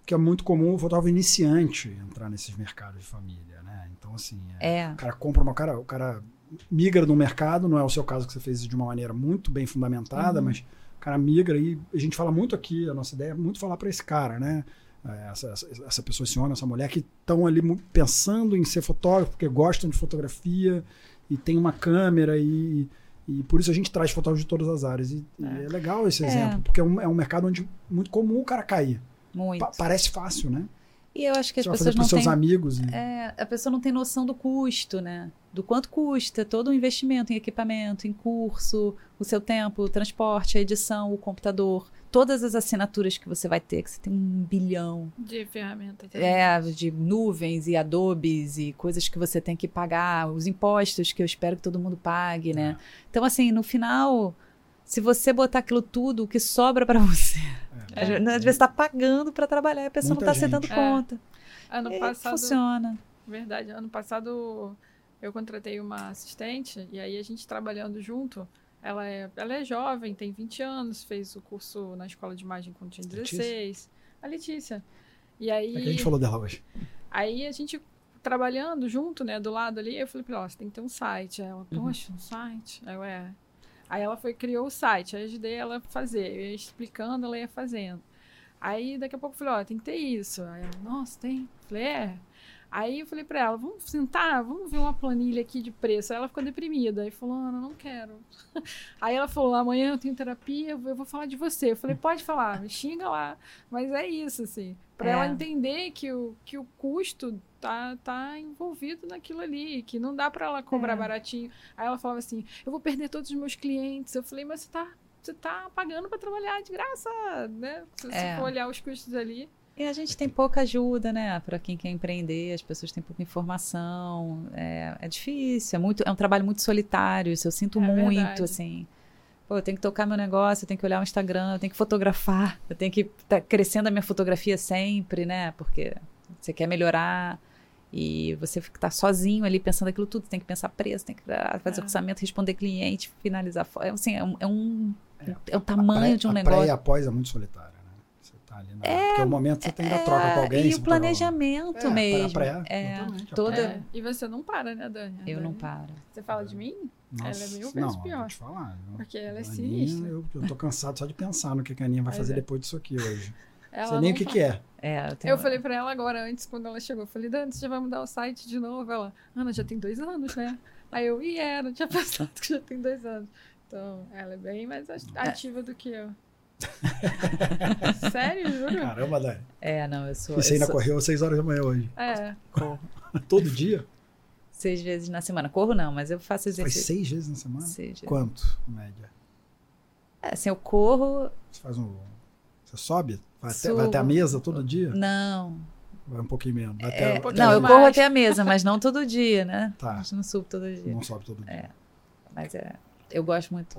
Speaker 1: Que é muito comum o fotógrafo iniciante entrar nesses mercados de família, né? Então, assim, é,
Speaker 3: é.
Speaker 1: o cara compra uma. Cara, o cara migra no mercado, não é o seu caso que você fez de uma maneira muito bem fundamentada,
Speaker 3: Uhum.
Speaker 1: mas o cara migra e a gente fala muito aqui, a nossa ideia é muito falar para esse cara, né? É, Essa, essa, essa pessoa, esse homem, essa mulher que estão ali pensando em ser fotógrafo, porque gostam de fotografia e tem uma câmera e, e por isso a gente traz fotógrafos de todas as áreas. E e é,
Speaker 2: É.
Speaker 1: legal esse
Speaker 3: É.
Speaker 1: exemplo, porque é um, é um mercado onde muito comum o cara cair.
Speaker 3: Muito.
Speaker 1: Pa- parece fácil, né?
Speaker 3: E eu acho que as
Speaker 1: Você
Speaker 3: pessoas não
Speaker 1: seus
Speaker 3: têm.
Speaker 1: amigos. E...
Speaker 3: É, a pessoa não tem noção do custo, né? Do quanto custa todo o investimento em equipamento, em curso, o seu tempo, o transporte, a edição, o computador, todas as assinaturas que você vai ter, que você tem um bilhão.
Speaker 2: De ferramenta.
Speaker 3: É, de nuvens e adobes e coisas que você tem que pagar, os impostos que eu espero que todo mundo pague, né? Então, assim, no final, se você botar aquilo tudo, o que sobra pra você,
Speaker 1: É.
Speaker 3: às vezes às vezes está pagando pra trabalhar e a pessoa
Speaker 1: Muita
Speaker 3: não tá se dando
Speaker 1: gente.
Speaker 2: É.
Speaker 3: conta.
Speaker 2: Ano
Speaker 3: E
Speaker 2: passado.
Speaker 3: funciona.
Speaker 2: Verdade. Ano passado eu contratei uma assistente e aí a gente trabalhando junto. Ela é, ela é jovem, tem 20 anos, fez o curso na escola de imagem quando tinha
Speaker 1: Letícia?
Speaker 2: 16. A Letícia. E aí,
Speaker 1: É que a gente falou dela hoje.
Speaker 2: aí a gente trabalhando junto, né, do lado ali, eu falei pra ela, ó, você tem que ter um site. Aí ela,
Speaker 3: Uhum.
Speaker 2: poxa, um site? Aí eu, é. Aí ela foi, criou o site, aí eu ajudei ela a fazer. Eu ia explicando, ela ia fazendo. Aí daqui a pouco eu falei, ó, tem que ter isso. Aí ela, nossa, tem? Falei, é. Aí eu falei pra ela, vamos sentar, vamos ver uma planilha aqui de preço. Aí ela ficou deprimida. Aí falou, Ana, não quero. Aí ela falou, amanhã eu tenho terapia, eu vou falar de você. Eu falei, pode falar, me xinga lá. Mas é isso, assim. Pra
Speaker 3: É.
Speaker 2: ela entender que o, que o custo tá, tá envolvido naquilo ali, que não dá pra ela cobrar
Speaker 3: É.
Speaker 2: baratinho. Aí ela falava assim, eu vou perder todos os meus clientes. Eu falei, mas você tá, você tá pagando pra trabalhar de graça, né? Se você
Speaker 3: É.
Speaker 2: for olhar os custos ali.
Speaker 3: E a gente tem pouca ajuda, né? Para quem quer empreender, as pessoas têm pouca informação. É, é difícil, é muito, é um trabalho muito solitário. Isso eu sinto
Speaker 2: É
Speaker 3: muito,
Speaker 2: verdade.
Speaker 3: assim. Pô, eu tenho que tocar meu negócio, eu tenho que olhar o Instagram, eu tenho que fotografar, eu tenho que estar crescendo a minha fotografia sempre, né? Porque você quer melhorar e você fica tá sozinho ali pensando aquilo tudo, tem que pensar preço, tem que fazer
Speaker 2: É.
Speaker 3: orçamento, responder cliente, finalizar. É, assim, é um, é um,
Speaker 1: É.
Speaker 3: é o tamanho
Speaker 1: pré-
Speaker 3: de um
Speaker 1: a
Speaker 3: negócio.
Speaker 1: pré e após é muito solitária, né? Você ali na... Porque o momento você tem da troca com alguém.
Speaker 3: É, E
Speaker 1: você
Speaker 3: o planejamento
Speaker 1: É,
Speaker 3: mesmo. é, toda.
Speaker 2: É, E você não para, né, Dani?
Speaker 3: Eu não
Speaker 2: Dani-
Speaker 3: paro.
Speaker 2: Você fala de mim?
Speaker 1: Nossa,
Speaker 2: Ela é mil vezes
Speaker 1: não,
Speaker 2: pior.
Speaker 1: Vou te falar. viu?
Speaker 2: Porque ela é sinistra.
Speaker 1: Eu, eu tô cansado só de pensar no que a Aninha vai fazer
Speaker 2: é.
Speaker 1: depois disso aqui hoje.
Speaker 2: Ela
Speaker 1: Sei nem
Speaker 2: não
Speaker 1: o que, que é.
Speaker 3: É, eu, tenho-
Speaker 2: Eu falei pra ela agora, antes, quando ela chegou, eu falei, Dani, você já vai mudar o site de novo? Ela, Ana, já tem dois anos, né? Aí eu, e é, não tinha pensado que já tem dois anos. Então, ela é bem mais ativa do que eu. Sério, juro?
Speaker 1: Caramba, Dani.
Speaker 3: É, não, eu sou.
Speaker 1: E você ainda
Speaker 3: sou-
Speaker 1: correu às 6 horas da manhã hoje.
Speaker 2: É.
Speaker 3: corro
Speaker 1: Todo dia?
Speaker 3: seis vezes na semana. Corro não, mas eu faço
Speaker 1: Faz
Speaker 3: exercício.
Speaker 1: seis vezes na semana?
Speaker 3: Seis vezes.
Speaker 1: Quanto, em média?
Speaker 3: É, assim, eu corro.
Speaker 1: Você faz um. Você sobe? Vai até, vai até a mesa todo dia?
Speaker 3: Não.
Speaker 1: Vai um pouquinho menos. Vai
Speaker 3: É,
Speaker 1: até,
Speaker 3: não, eu
Speaker 2: mais.
Speaker 3: corro até a mesa, mas não todo dia, né?
Speaker 1: Tá.
Speaker 3: A gente não subo todo dia.
Speaker 1: Não sobe todo dia.
Speaker 3: Mas é. Eu gosto muito.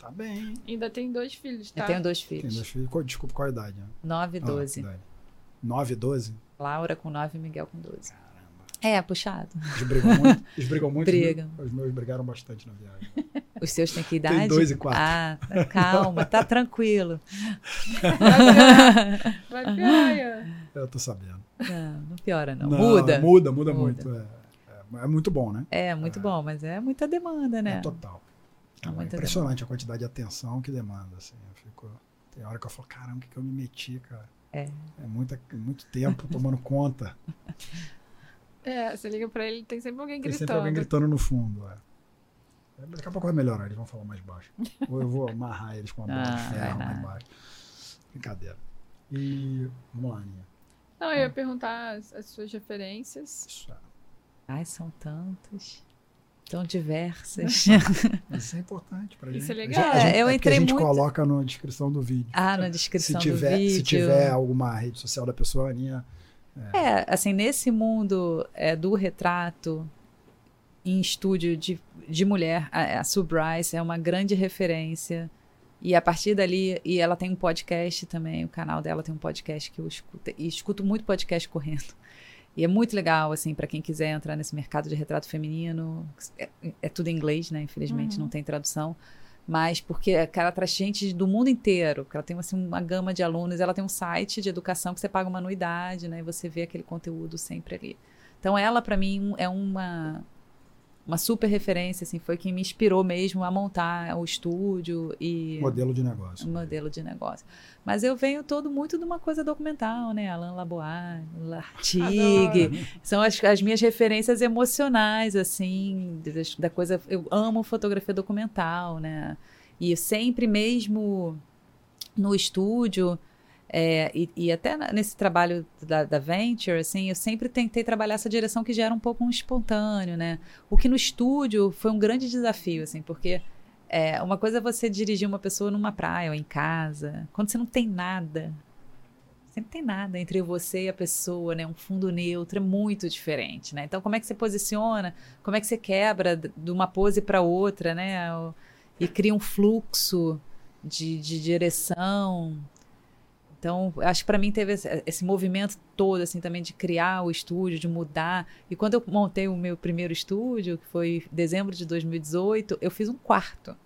Speaker 1: Tá bem.
Speaker 2: Ainda tem dois filhos, tá?
Speaker 3: Eu tenho dois
Speaker 1: Tem
Speaker 3: filhos.
Speaker 1: dois filhos. Qual- Desculpa, qual a idade? né?
Speaker 3: 9 e
Speaker 1: Ah,
Speaker 3: 12.
Speaker 1: idade. 9 e 12?
Speaker 3: Laura com 9 e Miguel com 12.
Speaker 1: Caramba.
Speaker 3: É, puxado.
Speaker 1: Eles brigam muito? Eles brigam muito?
Speaker 3: Brigam.
Speaker 1: Os meus brigaram bastante na viagem.
Speaker 3: Os seus têm que idade?
Speaker 1: dois e quatro.
Speaker 3: Ah, calma, tá tranquilo.
Speaker 2: Vai piorar, Ian.
Speaker 1: Eu tô sabendo.
Speaker 3: Não, não piora, não. Muda.
Speaker 1: Muda, muda,
Speaker 3: Muda.
Speaker 1: muito. É, é- é muito bom, né?
Speaker 3: É, muito bom, mas é muita demanda, né?
Speaker 1: É total.
Speaker 3: É
Speaker 1: É impressionante a quantidade de atenção que demanda. Assim. Eu fico, tem hora que eu falo, caramba, o que, que eu me meti, cara?
Speaker 3: É.
Speaker 1: É muita, muito tempo tomando conta.
Speaker 2: É, você liga pra ele, tem sempre alguém
Speaker 1: Tem
Speaker 2: gritando.
Speaker 1: sempre alguém gritando no fundo. É. É, Daqui a pouco vai melhorar, eles vão falar mais baixo. Ou eu vou amarrar eles com uma bola
Speaker 3: Ah,
Speaker 1: de ferro
Speaker 3: vai
Speaker 1: mais baixo. Brincadeira. E vamos lá, Aninha.
Speaker 2: Não, eu ia perguntar as, as suas referências.
Speaker 1: Isso é,
Speaker 3: Ai, são tantas. Tão diversas.
Speaker 1: isso é importante pra
Speaker 2: Isso
Speaker 1: gente.
Speaker 2: é legal.
Speaker 1: A gente-
Speaker 3: É, eu entrei
Speaker 1: a gente
Speaker 3: muito-
Speaker 1: coloca na descrição do vídeo.
Speaker 3: ah, na
Speaker 1: Se
Speaker 3: descrição
Speaker 1: tiver,
Speaker 3: do vídeo.
Speaker 1: se tiver alguma rede social da pessoa, a Aninha.
Speaker 3: É, assim, nesse mundo é, do retrato em estúdio de, de mulher, a, a Sue Bryce é uma grande referência. E a partir dali, e ela tem um podcast também, o canal dela tem um podcast que eu escuto, e escuto muito podcast correndo. E é muito legal, assim, para quem quiser entrar nesse mercado de retrato feminino. É, é tudo em inglês, né? Infelizmente
Speaker 2: Uhum.
Speaker 3: não tem tradução. Mas porque a cara traz gente do mundo inteiro, porque ela tem assim, uma gama de alunos, ela tem um site de educação que você paga uma anuidade, né? E você vê aquele conteúdo sempre ali. Então ela para mim é uma uma super referência, assim, foi quem me inspirou mesmo a montar o estúdio e
Speaker 1: Modelo de negócio.
Speaker 3: um modelo de negócio. Mas eu venho todo muito de uma coisa documental, né? Alain Labois, Lartigue, são as, as minhas referências emocionais, assim, da coisa. Eu amo fotografia documental, né? E sempre mesmo no estúdio, é, e, e até nesse trabalho da, da Venture, assim, eu sempre tentei trabalhar essa direção que gera um pouco um espontâneo, né? O que no estúdio foi um grande desafio, assim, porque é, uma coisa é você dirigir uma pessoa numa praia ou em casa, quando você não tem nada. Você não tem nada entre você e a pessoa, né? Um fundo neutro é muito diferente, né? Então, como é que você posiciona? Como é que você quebra de uma pose para outra, né? E cria um fluxo de, de direção. Então, acho que para mim teve esse, esse movimento todo, assim, também de criar o estúdio, de mudar. E quando eu montei o meu primeiro estúdio, que foi em dezembro de 2018, eu fiz um quarto.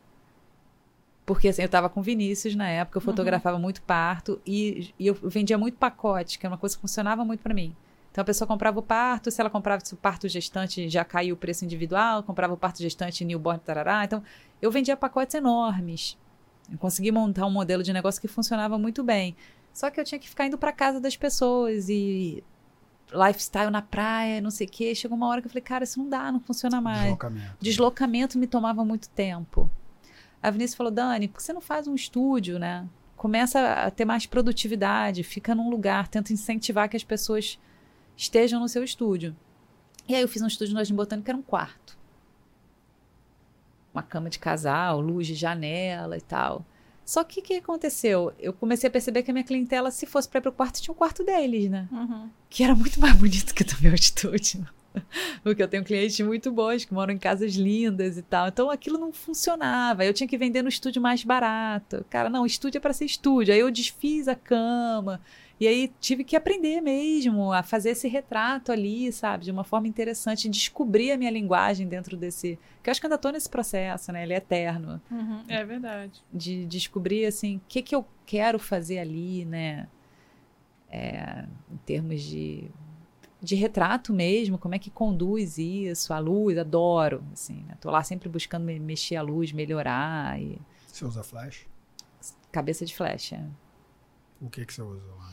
Speaker 3: Porque assim, eu estava com Vinícius na época, eu fotografava muito parto e, e eu vendia muito pacote, que é uma coisa que funcionava muito para mim. Então a pessoa comprava o parto, se ela comprava o parto gestante, já caiu o preço individual, comprava o parto gestante newborn, tarará. Então eu vendia pacotes enormes. Eu consegui montar um modelo de negócio que funcionava muito bem. Só que eu tinha que ficar indo para casa das pessoas e lifestyle na praia, não sei o quê. Chegou uma hora que eu falei, cara, isso não dá, não funciona mais.
Speaker 1: Deslocamento.
Speaker 3: Deslocamento me tomava muito tempo. A Vinícius falou, Dani, por que você não faz um estúdio, né? Começa a ter mais produtividade, fica num lugar, tenta incentivar que as pessoas estejam no seu estúdio. E aí eu fiz um estúdio no Jardim Botânico que era um quarto. Uma cama de casal, luz de janela e tal. Só que o que aconteceu? Eu comecei a perceber que a minha clientela, se fosse para ir pro quarto, tinha um quarto deles, né?
Speaker 2: Uhum.
Speaker 3: que era muito mais bonito que o do meu estúdio. Porque eu tenho clientes muito bons que moram em casas lindas e tal. Então aquilo não funcionava. Eu tinha que vender no estúdio mais barato. Cara, não, estúdio é para ser estúdio. Aí eu desfiz a cama. E aí tive que aprender mesmo a fazer esse retrato ali, sabe? De uma forma interessante. Descobrir a minha linguagem dentro desse. Que eu acho que ainda estou nesse processo, né? Ele é eterno
Speaker 2: Uhum. É verdade.
Speaker 3: de descobrir assim o que que eu quero fazer ali, né? É, em termos de, de retrato mesmo, como é que conduz isso, a luz, adoro, assim, né? Tô lá sempre buscando me- mexer a luz, melhorar e
Speaker 1: Você usa flash?
Speaker 3: cabeça de flecha.
Speaker 1: O que que você usa lá?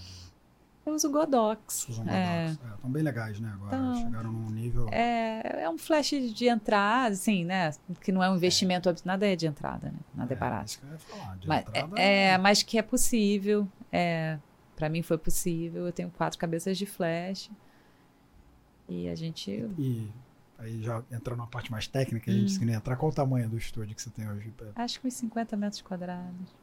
Speaker 3: Uso Godox.
Speaker 1: Usam
Speaker 3: É.
Speaker 1: Godox. Estão bem legais, né? Agora
Speaker 3: Tão.
Speaker 1: chegaram num nível.
Speaker 3: É, é um flash de entrada, assim, né? Que não é um investimento, abs- nada é de entrada, né? Nada é, barato.
Speaker 1: Isso que eu ia falar. De
Speaker 3: Mas,
Speaker 1: entrada,
Speaker 3: é, mas que é possível. É, para mim foi possível. Eu tenho quatro cabeças de flash. E a gente.
Speaker 1: E aí já entrando numa parte mais técnica, a gente
Speaker 3: Hum.
Speaker 1: disse que nem entrar. Qual o tamanho do estúdio que você tem hoje?
Speaker 3: Acho que uns 50 metros quadrados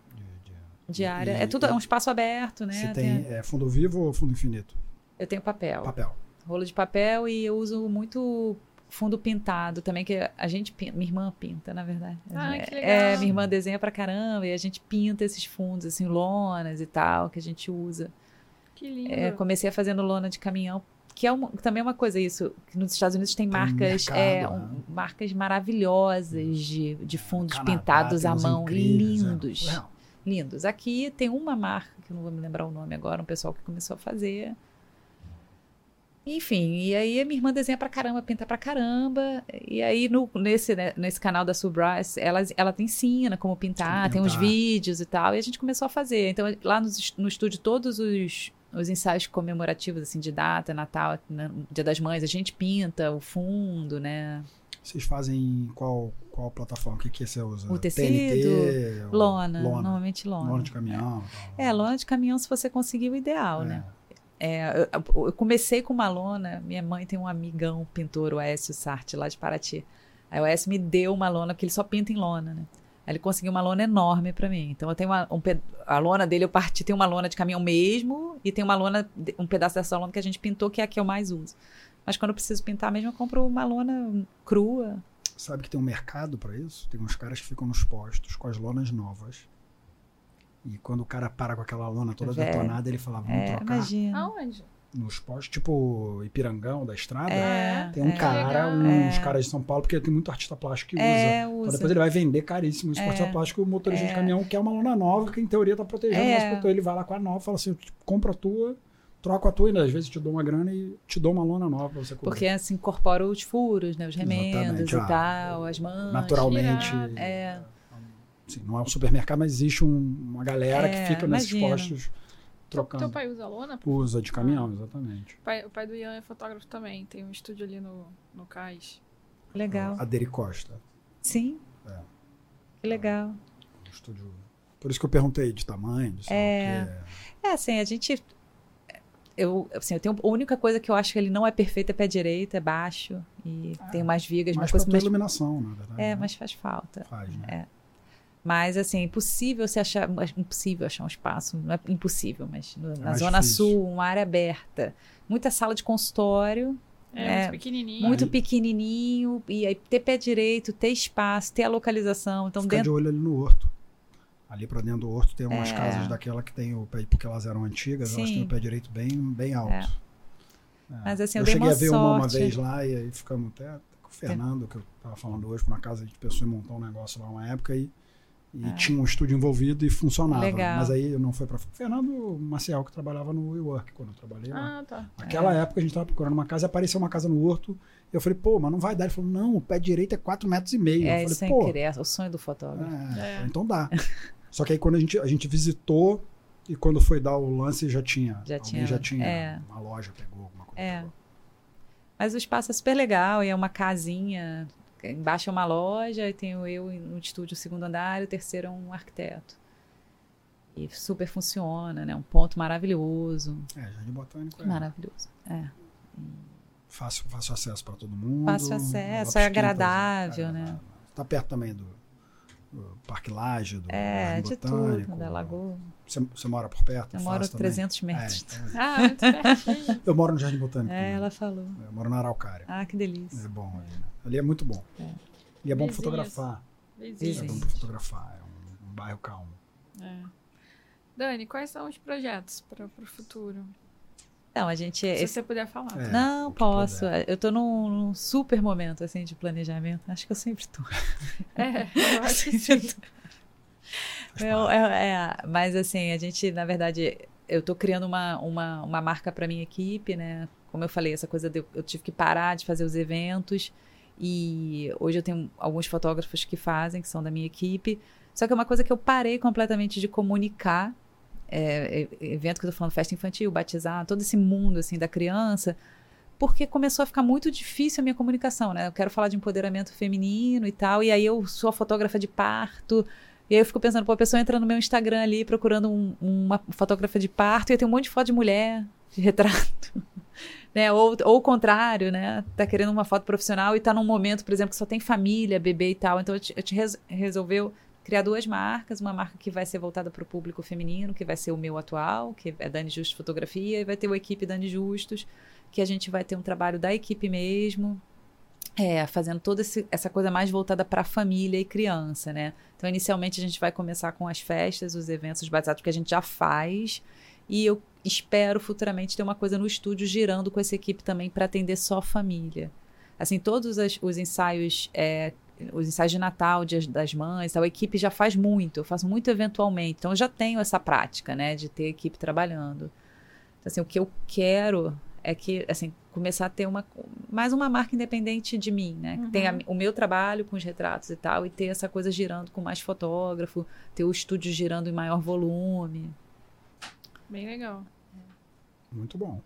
Speaker 3: Área.
Speaker 1: E-
Speaker 3: é tudo é um espaço aberto, né?
Speaker 1: Você tem é, fundo vivo ou fundo infinito?
Speaker 3: eu tenho papel.
Speaker 1: Papel.
Speaker 3: Rolo de papel e eu uso muito fundo pintado também, que a gente pinta. Minha irmã pinta, na verdade.
Speaker 2: Ah,
Speaker 3: é,
Speaker 2: que legal.
Speaker 3: é, minha irmã desenha pra caramba e a gente pinta esses fundos, assim, lonas e tal, que a gente usa.
Speaker 2: Que lindo.
Speaker 3: É, comecei a fazendo lona de caminhão, que é uma- também é uma coisa isso, que nos Estados Unidos tem,
Speaker 1: Tem
Speaker 3: marcas,
Speaker 1: mercado,
Speaker 3: é,
Speaker 1: né?
Speaker 3: um- marcas maravilhosas de, de fundos
Speaker 1: Canadá
Speaker 3: pintados
Speaker 1: tem
Speaker 3: à mão,
Speaker 1: incríveis, é.
Speaker 3: lindos,
Speaker 1: Real.
Speaker 3: Lindos. Aqui tem uma marca, que eu não vou me lembrar o nome agora, um pessoal que começou a fazer. Enfim, e aí a minha irmã desenha pra caramba, pinta pra caramba. E aí no, nesse, né, nesse canal da Sue Bryce, ela, ela te ensina como pintar,
Speaker 1: Como
Speaker 3: tem uns
Speaker 1: pintar.
Speaker 3: vídeos e tal. E a gente começou a fazer. Então lá no, no estúdio, todos os, os ensaios comemorativos, assim, de data, Natal, Dia das Mães, a gente pinta o fundo, né?
Speaker 1: Vocês fazem em qual, qual plataforma? O que, que você usa?
Speaker 3: O tecido,
Speaker 1: TNT,
Speaker 3: Lona,
Speaker 1: lona.
Speaker 3: normalmente lona.
Speaker 1: Lona de caminhão. tal.
Speaker 3: É, lona de caminhão, se você conseguir o ideal,
Speaker 1: É.
Speaker 3: né? É, eu, eu comecei com uma lona, minha mãe tem um amigão pintor, o Aécio Sartre, lá de Paraty. Aí o Aécio me deu uma lona, porque ele só pinta em lona, né? Aí ele conseguiu uma lona enorme pra mim. Então eu tenho uma, um a lona dele, eu parti, tem uma lona de caminhão mesmo, e tem uma lona, um pedaço dessa lona que a gente pintou, que é a que eu mais uso. Mas quando eu preciso pintar mesmo, eu compro uma lona crua.
Speaker 1: Sabe que tem um mercado para isso? Tem uns caras que ficam nos postos com as lonas novas. E quando o cara para com aquela lona toda
Speaker 3: Velho.
Speaker 1: detonada, ele fala, vamos
Speaker 3: É,
Speaker 1: trocar
Speaker 3: imagina.
Speaker 2: Aonde?
Speaker 1: nos postos, tipo Ipirangão da estrada.
Speaker 3: É,
Speaker 1: Tem um
Speaker 3: é.
Speaker 1: cara,
Speaker 2: Legal.
Speaker 1: uns
Speaker 3: É.
Speaker 1: caras de São Paulo, porque tem muito artista plástico que usa.
Speaker 3: É,
Speaker 1: Então
Speaker 3: usa.
Speaker 1: depois ele vai vender caríssimo esse
Speaker 3: É.
Speaker 1: artista plástico, o motorista de
Speaker 3: É.
Speaker 1: caminhão quer uma lona nova, que em teoria tá protegendo,
Speaker 3: É.
Speaker 1: mas então ele vai lá com a nova e fala assim, compra a tua, troco a tua, e às vezes te dou uma grana e te dou uma lona nova pra você cobrir.
Speaker 3: Porque assim incorpora os furos, né? Os remendos
Speaker 1: Exatamente,
Speaker 3: e
Speaker 1: ah,
Speaker 3: tal, as manchas.
Speaker 1: Naturalmente.
Speaker 3: É.
Speaker 1: Assim, não é um supermercado, mas existe um- uma galera
Speaker 3: É,
Speaker 1: que fica nesses
Speaker 3: imagina.
Speaker 1: postos trocando.
Speaker 2: Teu pai usa lona?
Speaker 1: Usa de caminhão, exatamente.
Speaker 2: O pai, o pai do Ian é fotógrafo também. Tem um estúdio ali no, no cais.
Speaker 3: Legal.
Speaker 1: A Deri Costa.
Speaker 3: Sim.
Speaker 1: É.
Speaker 3: Que legal.
Speaker 1: Um estúdio. Por isso que eu perguntei de tamanho, de
Speaker 3: É.
Speaker 1: o quê.
Speaker 3: É, assim, a gente. Eu, assim, eu tenho. A única coisa que eu acho que ele não é perfeito é pé direito, é baixo. E tem umas vigas,
Speaker 1: Mais tua
Speaker 3: Mas,
Speaker 1: iluminação, na verdade.
Speaker 3: é,
Speaker 1: né?
Speaker 3: mas faz falta.
Speaker 1: Faz, né?
Speaker 3: É. Mas, assim, impossível você achar. Impossível achar um espaço. Não é impossível, mas no- na
Speaker 1: mais
Speaker 3: Zona
Speaker 1: difícil.
Speaker 3: Sul, uma área aberta. Muita sala de consultório.
Speaker 2: É,
Speaker 3: É,
Speaker 2: muito pequenininho.
Speaker 3: muito
Speaker 1: Aí-
Speaker 3: pequenininho, e aí ter pé direito, ter espaço, ter a localização. Então,
Speaker 1: Ficar
Speaker 3: dentro.
Speaker 1: de olho ali no horto. Ali pra dentro do horto tem umas
Speaker 3: É.
Speaker 1: casas daquela que tem o pé, porque elas eram antigas, elas
Speaker 3: Sim.
Speaker 1: têm o pé direito bem, bem alto.
Speaker 3: É.
Speaker 1: É.
Speaker 3: Mas, assim, eu
Speaker 1: eu cheguei
Speaker 3: uma
Speaker 1: a ver uma, uma
Speaker 3: sorte.
Speaker 1: vez lá e aí ficamos até com o Fernando, que eu tava falando hoje, por uma casa de pessoa e montou um negócio lá uma época e, e
Speaker 3: É.
Speaker 1: tinha um estúdio envolvido e funcionava.
Speaker 3: Legal.
Speaker 1: Mas aí não foi pra. Fernando Maciel, que trabalhava no WeWork quando eu trabalhei lá.
Speaker 2: Ah, tá.
Speaker 1: Naquela época a gente tava procurando uma casa e apareceu uma casa no horto. Eu falei, pô, mas não vai dar. Ele falou, não, o pé direito é 4 metros e meio.
Speaker 3: É,
Speaker 1: eu
Speaker 3: isso é
Speaker 1: falei, pô,
Speaker 3: incrível. É o sonho do fotógrafo.
Speaker 1: é,
Speaker 2: É.
Speaker 1: então dá. Só que aí quando a gente, a gente visitou e quando foi dar o lance já tinha.
Speaker 3: Já tinha,
Speaker 1: já tinha.
Speaker 3: é.
Speaker 1: Uma loja pegou alguma coisa.
Speaker 3: É.
Speaker 1: pegou.
Speaker 3: Mas o espaço é super legal e é uma casinha. Embaixo é uma loja e tenho eu no estúdio segundo andar e o terceiro é um arquiteto. E super funciona, né? Um ponto maravilhoso.
Speaker 1: É, Jardim Botânico é
Speaker 3: Maravilhoso. É.
Speaker 1: fácil, fácil acesso para todo mundo.
Speaker 3: Fácil acesso, é agradável, né?
Speaker 1: agradável. Tá perto também do Parque Laje, do
Speaker 3: É,
Speaker 1: Jardim
Speaker 3: de
Speaker 1: Botânico.
Speaker 3: tudo, da lagoa.
Speaker 1: Você, você mora por perto?
Speaker 3: Eu
Speaker 1: É
Speaker 3: moro
Speaker 1: fácil também?
Speaker 3: 300 metros.
Speaker 1: É, então,
Speaker 2: Ah, muito pertinho.
Speaker 1: eu moro no Jardim Botânico.
Speaker 3: É,
Speaker 1: também.
Speaker 3: ela falou.
Speaker 1: Eu moro na Araucária.
Speaker 3: Ah, que delícia.
Speaker 1: É bom ali, né? Ali é muito bom.
Speaker 3: É.
Speaker 1: E é bom
Speaker 2: Vizinhos.
Speaker 1: fotografar. É
Speaker 2: Vizinhos.
Speaker 1: bom pra fotografar. É um, um bairro calmo.
Speaker 2: É. Dani, quais são os projetos para o futuro?
Speaker 3: Não, a gente.
Speaker 2: Se
Speaker 3: esse-
Speaker 2: você puder falar.
Speaker 1: É,
Speaker 3: Não, posso.
Speaker 1: puder.
Speaker 3: Eu tô num, num super momento assim de planejamento. Acho que eu sempre tô.
Speaker 2: É, eu acho que
Speaker 3: Sempre
Speaker 2: sim.
Speaker 3: Eu- é, é, mas assim, a gente, na verdade, eu tô criando uma, uma, uma marca para minha equipe, né? Como eu falei, essa coisa de eu, eu tive que parar de fazer os eventos e hoje eu tenho alguns fotógrafos que fazem, que são da minha equipe. Só que é uma coisa que eu parei completamente de comunicar é, é, evento que eu tô falando, festa infantil, batizar, todo esse mundo assim da criança, porque começou a ficar muito difícil a minha comunicação, né? Eu quero falar de empoderamento feminino e tal, e aí eu sou a fotógrafa de parto, e aí eu fico pensando, pô, a pessoa entra no meu Instagram ali procurando um, uma fotógrafa de parto, e eu tenho um monte de foto de mulher, de retrato. né? Ou, ou o contrário, né? Tá querendo uma foto profissional e tá num momento, por exemplo, que só tem família, bebê e tal. Então, eu te, eu te res, resolveu criar duas marcas, uma marca que vai ser voltada para o público feminino, que vai ser o meu atual, que é Dani Justus Fotografia, e vai ter o equipe Dani Justus, que a gente vai ter um trabalho da equipe mesmo, é, fazendo toda esse, essa coisa mais voltada para a família e criança, né? Então, inicialmente, a gente vai começar com as festas, os eventos, os batizados, que a gente já faz. E eu espero futuramente ter uma coisa no estúdio girando com essa equipe também para atender só família. Assim, todos os ensaios, é, os ensaios de Natal, dias das mães, a equipe já faz muito, eu faço muito eventualmente. Então, eu já tenho essa prática, né, de ter equipe trabalhando. Então, assim, o que eu quero é que, assim, começar a ter uma mais uma marca independente de mim, né? Uhum. Tem o meu trabalho com os retratos e tal e ter essa coisa girando com mais fotógrafo, ter o estúdio girando em maior volume.
Speaker 2: Bem legal.
Speaker 1: Muito bom.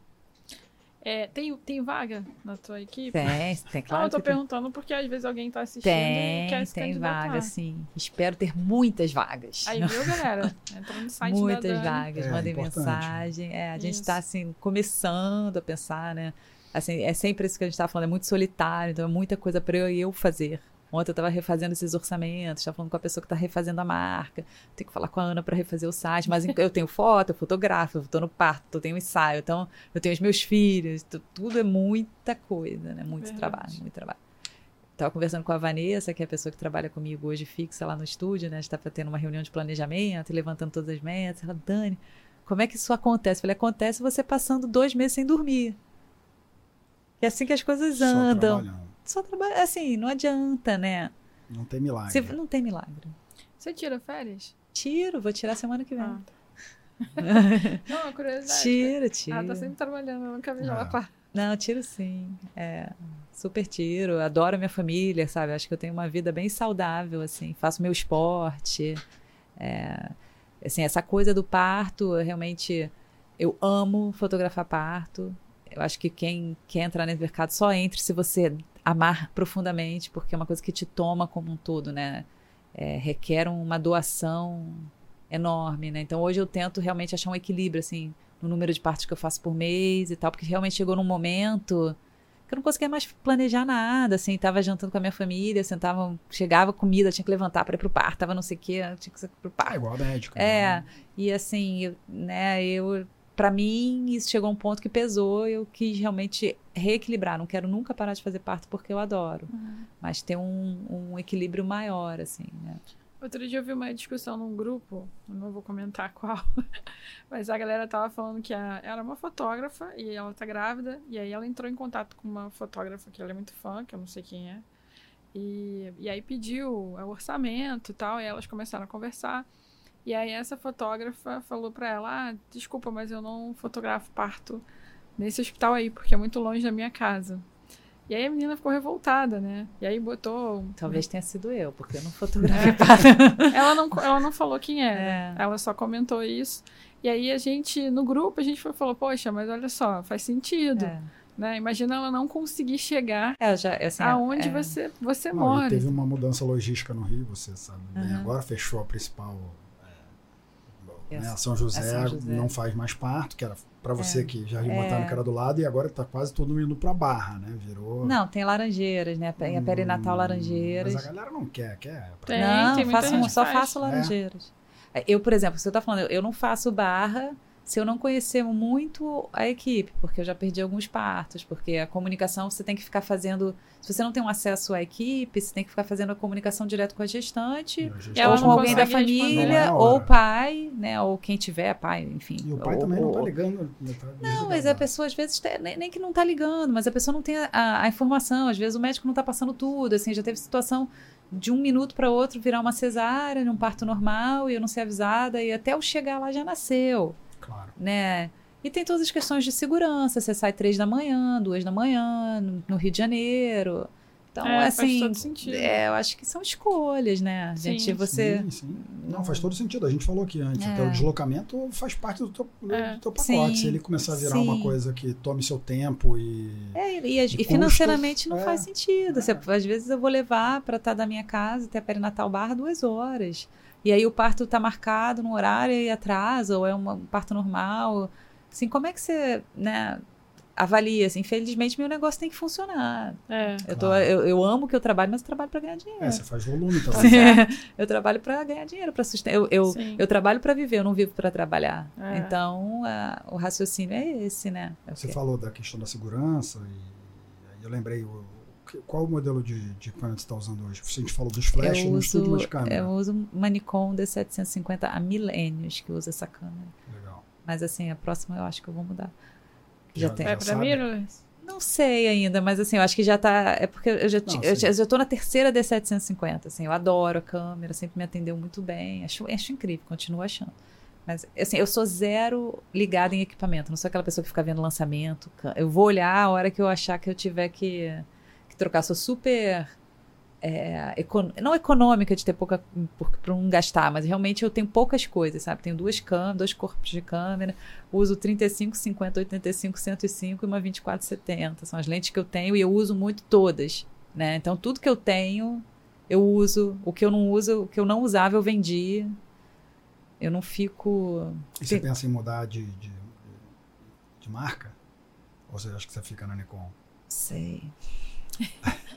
Speaker 2: É, tem, tem vaga na tua equipe?
Speaker 3: Tem, tem claro.
Speaker 2: Não, eu tô perguntando tem. porque às vezes alguém tá assistindo
Speaker 3: tem,
Speaker 2: e quer se
Speaker 3: Tem
Speaker 2: candidatar.
Speaker 3: vaga, sim. Espero ter muitas vagas.
Speaker 2: Aí, viu, galera? Entra no site
Speaker 3: Muitas vagas,
Speaker 1: É,
Speaker 3: mandem
Speaker 1: importante.
Speaker 3: mensagem. É, a gente
Speaker 2: Isso.
Speaker 3: está assim, começando a pensar, né? Assim, é sempre isso que a gente está falando, é muito solitário, então é muita coisa para eu e eu fazer. Ontem eu estava refazendo esses orçamentos, estava falando com a pessoa que está refazendo a marca. Tenho que falar com a Ana para refazer o site, mas eu tenho foto, eu fotografo, eu estou no parto, eu tenho ensaio, então eu tenho os meus filhos, tu- tudo é muita coisa, né? Muito
Speaker 2: Verdade.
Speaker 3: trabalho, muito trabalho. Estava conversando com a Vanessa, que é a pessoa que trabalha comigo hoje fixa lá no estúdio, né? A gente está tendo uma reunião de planejamento e levantando todas as metas. Ela, Dani, como é que isso acontece? Eu falei, acontece você passando dois meses sem dormir. É assim que as coisas
Speaker 1: Só
Speaker 3: andam. Só trabalha, assim, não adianta, né?
Speaker 1: Não tem milagre.
Speaker 3: Se- não tem milagre.
Speaker 2: Você tira férias?
Speaker 3: Tiro, vou tirar semana que vem.
Speaker 2: Ah, Não, é curiosidade.
Speaker 3: tiro, tiro.
Speaker 2: Ela tá sempre trabalhando, eu nunca vejo
Speaker 1: Ah.
Speaker 2: ela par.
Speaker 3: Não, tiro sim. É, super tiro. Adoro a minha família, sabe? Acho que eu tenho uma vida bem saudável, assim. Faço meu esporte. É, assim, essa coisa do parto, eu realmente eu amo fotografar parto. Eu acho que quem quer entrar nesse mercado só entre se você amar profundamente, porque é uma coisa que te toma como um todo, né? É, requer uma doação enorme, né? Então hoje eu tento realmente achar um equilíbrio, assim, no número de partes que eu faço por mês e tal, porque realmente chegou num momento que eu não conseguia mais planejar nada, assim, tava jantando com a minha família, sentava, chegava comida, tinha que levantar para ir pro parto, tava não sei o quê, tinha que ir pro
Speaker 1: É
Speaker 3: parto.
Speaker 1: igual a médico.
Speaker 3: É,
Speaker 1: né?
Speaker 3: e assim, eu, né, eu para mim isso chegou a um ponto que pesou, eu quis realmente reequilibrar, não quero nunca parar de fazer parto porque eu adoro, mas ter um, um equilíbrio maior assim, né?
Speaker 2: Outro dia eu vi uma discussão num grupo, eu não vou comentar qual, mas a galera tava falando que a, ela é uma fotógrafa e ela tá grávida, e aí ela entrou em contato com uma fotógrafa que ela é muito fã, que eu não sei quem é, e, e aí pediu o orçamento e tal, e elas começaram a conversar. E aí essa fotógrafa falou pra ela: ah, desculpa, mas eu não fotografo parto nesse hospital aí, porque é muito longe da minha casa. E aí a menina ficou revoltada, né? E aí botou.
Speaker 3: Talvez tenha sido eu, porque eu não fotografei parto.
Speaker 2: Ela não, ela não falou quem era.
Speaker 3: É.
Speaker 2: Ela só comentou isso. E aí a gente, no grupo, a gente foi, falou, poxa, mas olha só, faz sentido.
Speaker 3: É.
Speaker 2: Né? Imagina ela não conseguir chegar
Speaker 3: É, já, assim,
Speaker 2: aonde
Speaker 3: é,
Speaker 2: você, você
Speaker 1: Não,
Speaker 2: mora.
Speaker 1: teve uma mudança logística no Rio, você sabe.
Speaker 3: Uhum.
Speaker 1: Agora fechou a principal. É, né, São José,
Speaker 3: a São José.
Speaker 1: não faz mais parto, que era para você
Speaker 3: É.
Speaker 1: que Jardim
Speaker 3: É.
Speaker 1: Botânico era do lado, e agora tá quase todo mundo indo pra Barra, né? Virou.
Speaker 3: Não, tem laranjeiras, né? Tem a perinatal
Speaker 1: Hum,
Speaker 3: laranjeiras.
Speaker 1: Mas a galera não quer, quer.
Speaker 2: Tem,
Speaker 3: não,
Speaker 2: tem muita
Speaker 3: faço,
Speaker 2: gente que
Speaker 3: só
Speaker 2: faz.
Speaker 3: faço laranjeiras. Eu, por exemplo, você tá falando, eu não faço barra se eu não conhecer muito a equipe, porque eu já perdi alguns partos, porque a comunicação você tem que ficar fazendo. Se você não tem um acesso à equipe, você tem que ficar fazendo a comunicação direto com a gestante,
Speaker 2: E ela
Speaker 3: ou
Speaker 2: não
Speaker 3: com alguém da.
Speaker 1: Não é
Speaker 3: família,
Speaker 1: a
Speaker 3: ou pai, né? Ou quem tiver, pai, enfim.
Speaker 1: E o pai
Speaker 3: ou-
Speaker 1: também não tá ligando. né, tá
Speaker 3: Não,
Speaker 1: desligado,
Speaker 3: mas a pessoa às vezes tem- nem, nem que não tá ligando, mas a pessoa não tem a, a- a informação. Às vezes o médico não tá passando tudo. Assim, já teve situação de um minuto para outro virar uma cesárea num parto normal e eu não ser avisada e até eu chegar lá já nasceu,
Speaker 1: Claro.
Speaker 3: né? E tem todas as questões de segurança. Você sai três da manhã, duas da manhã, no, no Rio de Janeiro. Então,
Speaker 2: É, faz
Speaker 3: assim,
Speaker 2: todo sentido.
Speaker 3: é, eu acho que são escolhas, né?
Speaker 2: Sim.
Speaker 3: Gente, você.
Speaker 1: Sim, sim. Não, faz todo sentido. A gente falou aqui antes.
Speaker 3: É.
Speaker 1: O deslocamento faz parte do teu, do
Speaker 2: É.
Speaker 1: teu pacote.
Speaker 3: Sim,
Speaker 1: Se ele começar a virar uma coisa que tome seu tempo e.
Speaker 3: É, e, e
Speaker 1: de
Speaker 3: financeiramente não
Speaker 1: é.
Speaker 3: faz sentido. Você-
Speaker 1: É.
Speaker 3: às vezes eu vou levar para estar da minha casa até perinatal barra duas horas. E aí o parto tá marcado no horário e atrasa, ou é uma- um parto normal. Assim, como é que você, né, avalia? Assim, infelizmente, meu negócio tem que funcionar.
Speaker 2: É.
Speaker 3: Eu, tô,
Speaker 1: Claro.
Speaker 3: eu, eu amo que eu trabalho, mas eu trabalho para ganhar dinheiro.
Speaker 1: É, você faz volume também.
Speaker 3: eu trabalho para ganhar dinheiro, para sustentar. Eu, eu,
Speaker 2: Sim.
Speaker 3: eu trabalho para viver, eu não vivo para trabalhar.
Speaker 2: É.
Speaker 3: Então, a- o raciocínio é esse, né? É
Speaker 1: Você falou da questão da segurança e aí eu lembrei o, qual o modelo de, de equipamento você está usando hoje? A gente falou dos flash
Speaker 3: eu
Speaker 1: no
Speaker 3: uso,
Speaker 1: estúdio, mas câmera.
Speaker 3: eu uso uma Nikon D750 há milênios que usa essa câmera.
Speaker 1: Legal.
Speaker 3: Mas assim, a próxima eu acho que eu vou mudar.
Speaker 1: Já-
Speaker 3: Já, tem.
Speaker 2: Vai
Speaker 1: sabe?
Speaker 2: mirrorless?
Speaker 3: Não sei ainda, mas assim, eu acho que já tá. É porque eu já,
Speaker 1: Não,
Speaker 3: eu,
Speaker 1: sim.
Speaker 3: já- eu já tô na terceira D750, assim, eu adoro a câmera, sempre me atendeu muito bem. Acho, acho incrível, continuo achando. Mas, assim, eu sou zero ligada em equipamento, não sou aquela pessoa que fica vendo lançamento. Eu vou olhar a hora que eu achar que eu tiver que trocar. Sou super. é, econ- não econômica de ter pouca. para não gastar, mas realmente eu tenho poucas coisas, sabe? Tenho duas câmeras, dois corpos de câmera, uso 35, 50, 85, 105 e uma 2470. São as lentes que eu tenho e eu uso muito todas, né? Então tudo que eu tenho, eu uso. O que eu não uso, o que eu não usava, eu vendi. Eu não fico.
Speaker 1: E você pensa em mudar de, de, de marca? Ou você acha que você fica na Nikon?
Speaker 3: Sei.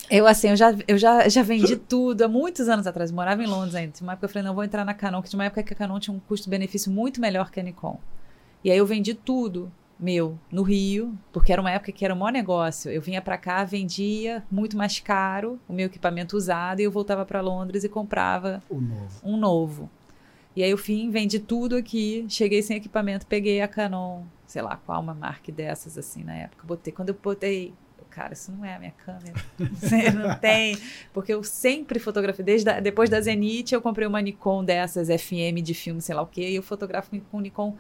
Speaker 3: Eu, assim, eu já, eu já, já vendi tudo há muitos anos atrás. Eu morava em Londres ainda. Tinha uma época eu falei, não, vou entrar na Canon, que tinha uma época que a Canon tinha um custo-benefício muito melhor que a Nikon. E aí eu vendi tudo meu no Rio, porque era uma época que era um maior negócio. Eu vinha pra cá, vendia muito mais caro o meu equipamento usado e eu voltava pra Londres e comprava
Speaker 1: novo.
Speaker 3: um novo. E aí eu fim, vendi tudo aqui, cheguei sem equipamento, peguei a Canon, sei lá, qual uma marca dessas assim na época. Botei, quando eu botei, cara, isso não é a minha câmera. Você não tem, porque eu sempre fotografei desde a- depois da Zenith, eu comprei uma Nikon dessas FM de filme, sei lá o quê, e eu fotografo com Nikon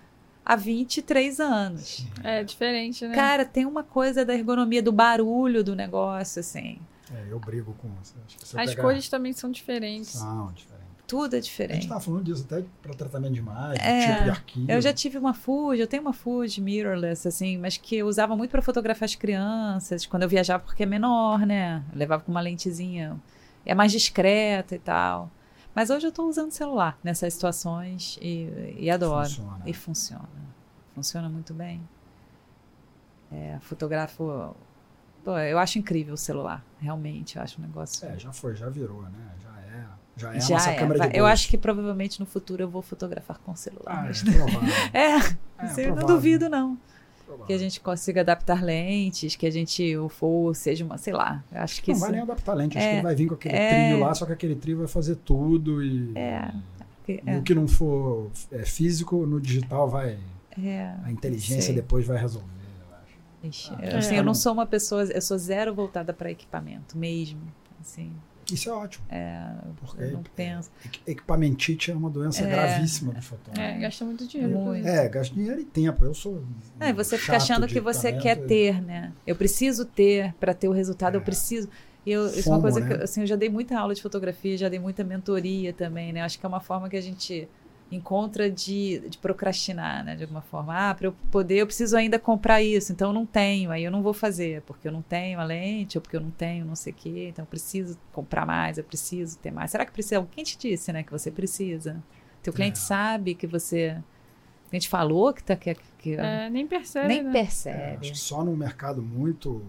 Speaker 3: há 23 anos.
Speaker 2: É diferente, né?
Speaker 3: Cara, tem uma coisa da ergonomia do barulho do negócio assim.
Speaker 1: É, eu brigo com você. Acho que você
Speaker 2: As
Speaker 1: pega-
Speaker 2: cores também são diferentes.
Speaker 1: São diferentes.
Speaker 3: Tudo é
Speaker 1: A gente
Speaker 3: diferente.
Speaker 1: estava falando disso até para tratamento de imagem,
Speaker 3: É,
Speaker 1: tipo de arquivo.
Speaker 3: Eu já tive uma Fuji, eu tenho uma Fuji mirrorless, assim, mas que eu usava muito para fotografar as crianças, quando eu viajava, porque é menor, né? Eu levava com uma lentezinha, é mais discreta e tal. Mas hoje eu tô usando celular nessas situações e, e adoro.
Speaker 1: Funciona.
Speaker 3: E funciona. Funciona muito bem. É, fotografo. Pô, eu acho incrível o celular, realmente. Eu acho um negócio.
Speaker 1: É, já foi, já virou, né? Já é. Já é a
Speaker 3: Já
Speaker 1: nossa
Speaker 3: é.
Speaker 1: câmera de
Speaker 3: Eu acho que provavelmente no futuro eu vou fotografar com celular.
Speaker 1: Ah, é provável.
Speaker 3: É,
Speaker 1: É,
Speaker 3: eu não duvido, não.
Speaker 1: provável.
Speaker 3: Que a gente consiga adaptar lentes, que a gente, o for, seja uma, sei lá. Acho que
Speaker 1: Não
Speaker 3: isso.
Speaker 1: vai nem adaptar lente, acho
Speaker 3: É,
Speaker 1: que ele vai vir com aquele
Speaker 3: é.
Speaker 1: trilho lá, só que aquele trilho vai fazer tudo e,
Speaker 3: É,
Speaker 1: e
Speaker 3: é,
Speaker 1: o que não for é, físico, no digital vai.
Speaker 3: é,
Speaker 1: A inteligência depois vai resolver, eu acho.
Speaker 3: Ixi,
Speaker 1: Ah,
Speaker 3: eu, assim,
Speaker 2: é.
Speaker 3: eu não sou uma pessoa, eu sou zero voltada para equipamento mesmo. Assim,
Speaker 1: Isso é ótimo. porque
Speaker 3: eu não penso.
Speaker 1: equi- equipamentite é uma doença
Speaker 3: É.
Speaker 1: gravíssima do fotógrafo.
Speaker 2: É, gasta muito dinheiro.
Speaker 3: Muito.
Speaker 1: É, gasta dinheiro e tempo. Eu sou.
Speaker 3: É, você fica achando que você quer ter, né? Eu preciso ter para ter o resultado, eu
Speaker 1: É.
Speaker 3: preciso. E eu, isso é uma coisa
Speaker 1: né?
Speaker 3: que eu, assim, eu já dei muita aula de fotografia, já dei muita mentoria também, né? Acho que é uma forma que a gente encontra de, de procrastinar, né? De alguma forma. Ah, para eu poder, eu preciso ainda comprar isso, então eu não tenho, aí eu não vou fazer, porque eu não tenho a lente, ou porque eu não tenho não sei o quê, então eu preciso comprar mais, eu preciso ter mais. Será que precisa? Quem te disse, né, que você precisa? Teu cliente
Speaker 1: É.
Speaker 3: sabe que você. O cliente falou que tá que, que
Speaker 2: É, nem percebe,
Speaker 3: nem
Speaker 2: né?
Speaker 1: É,
Speaker 3: percebe.
Speaker 1: acho que só num mercado muito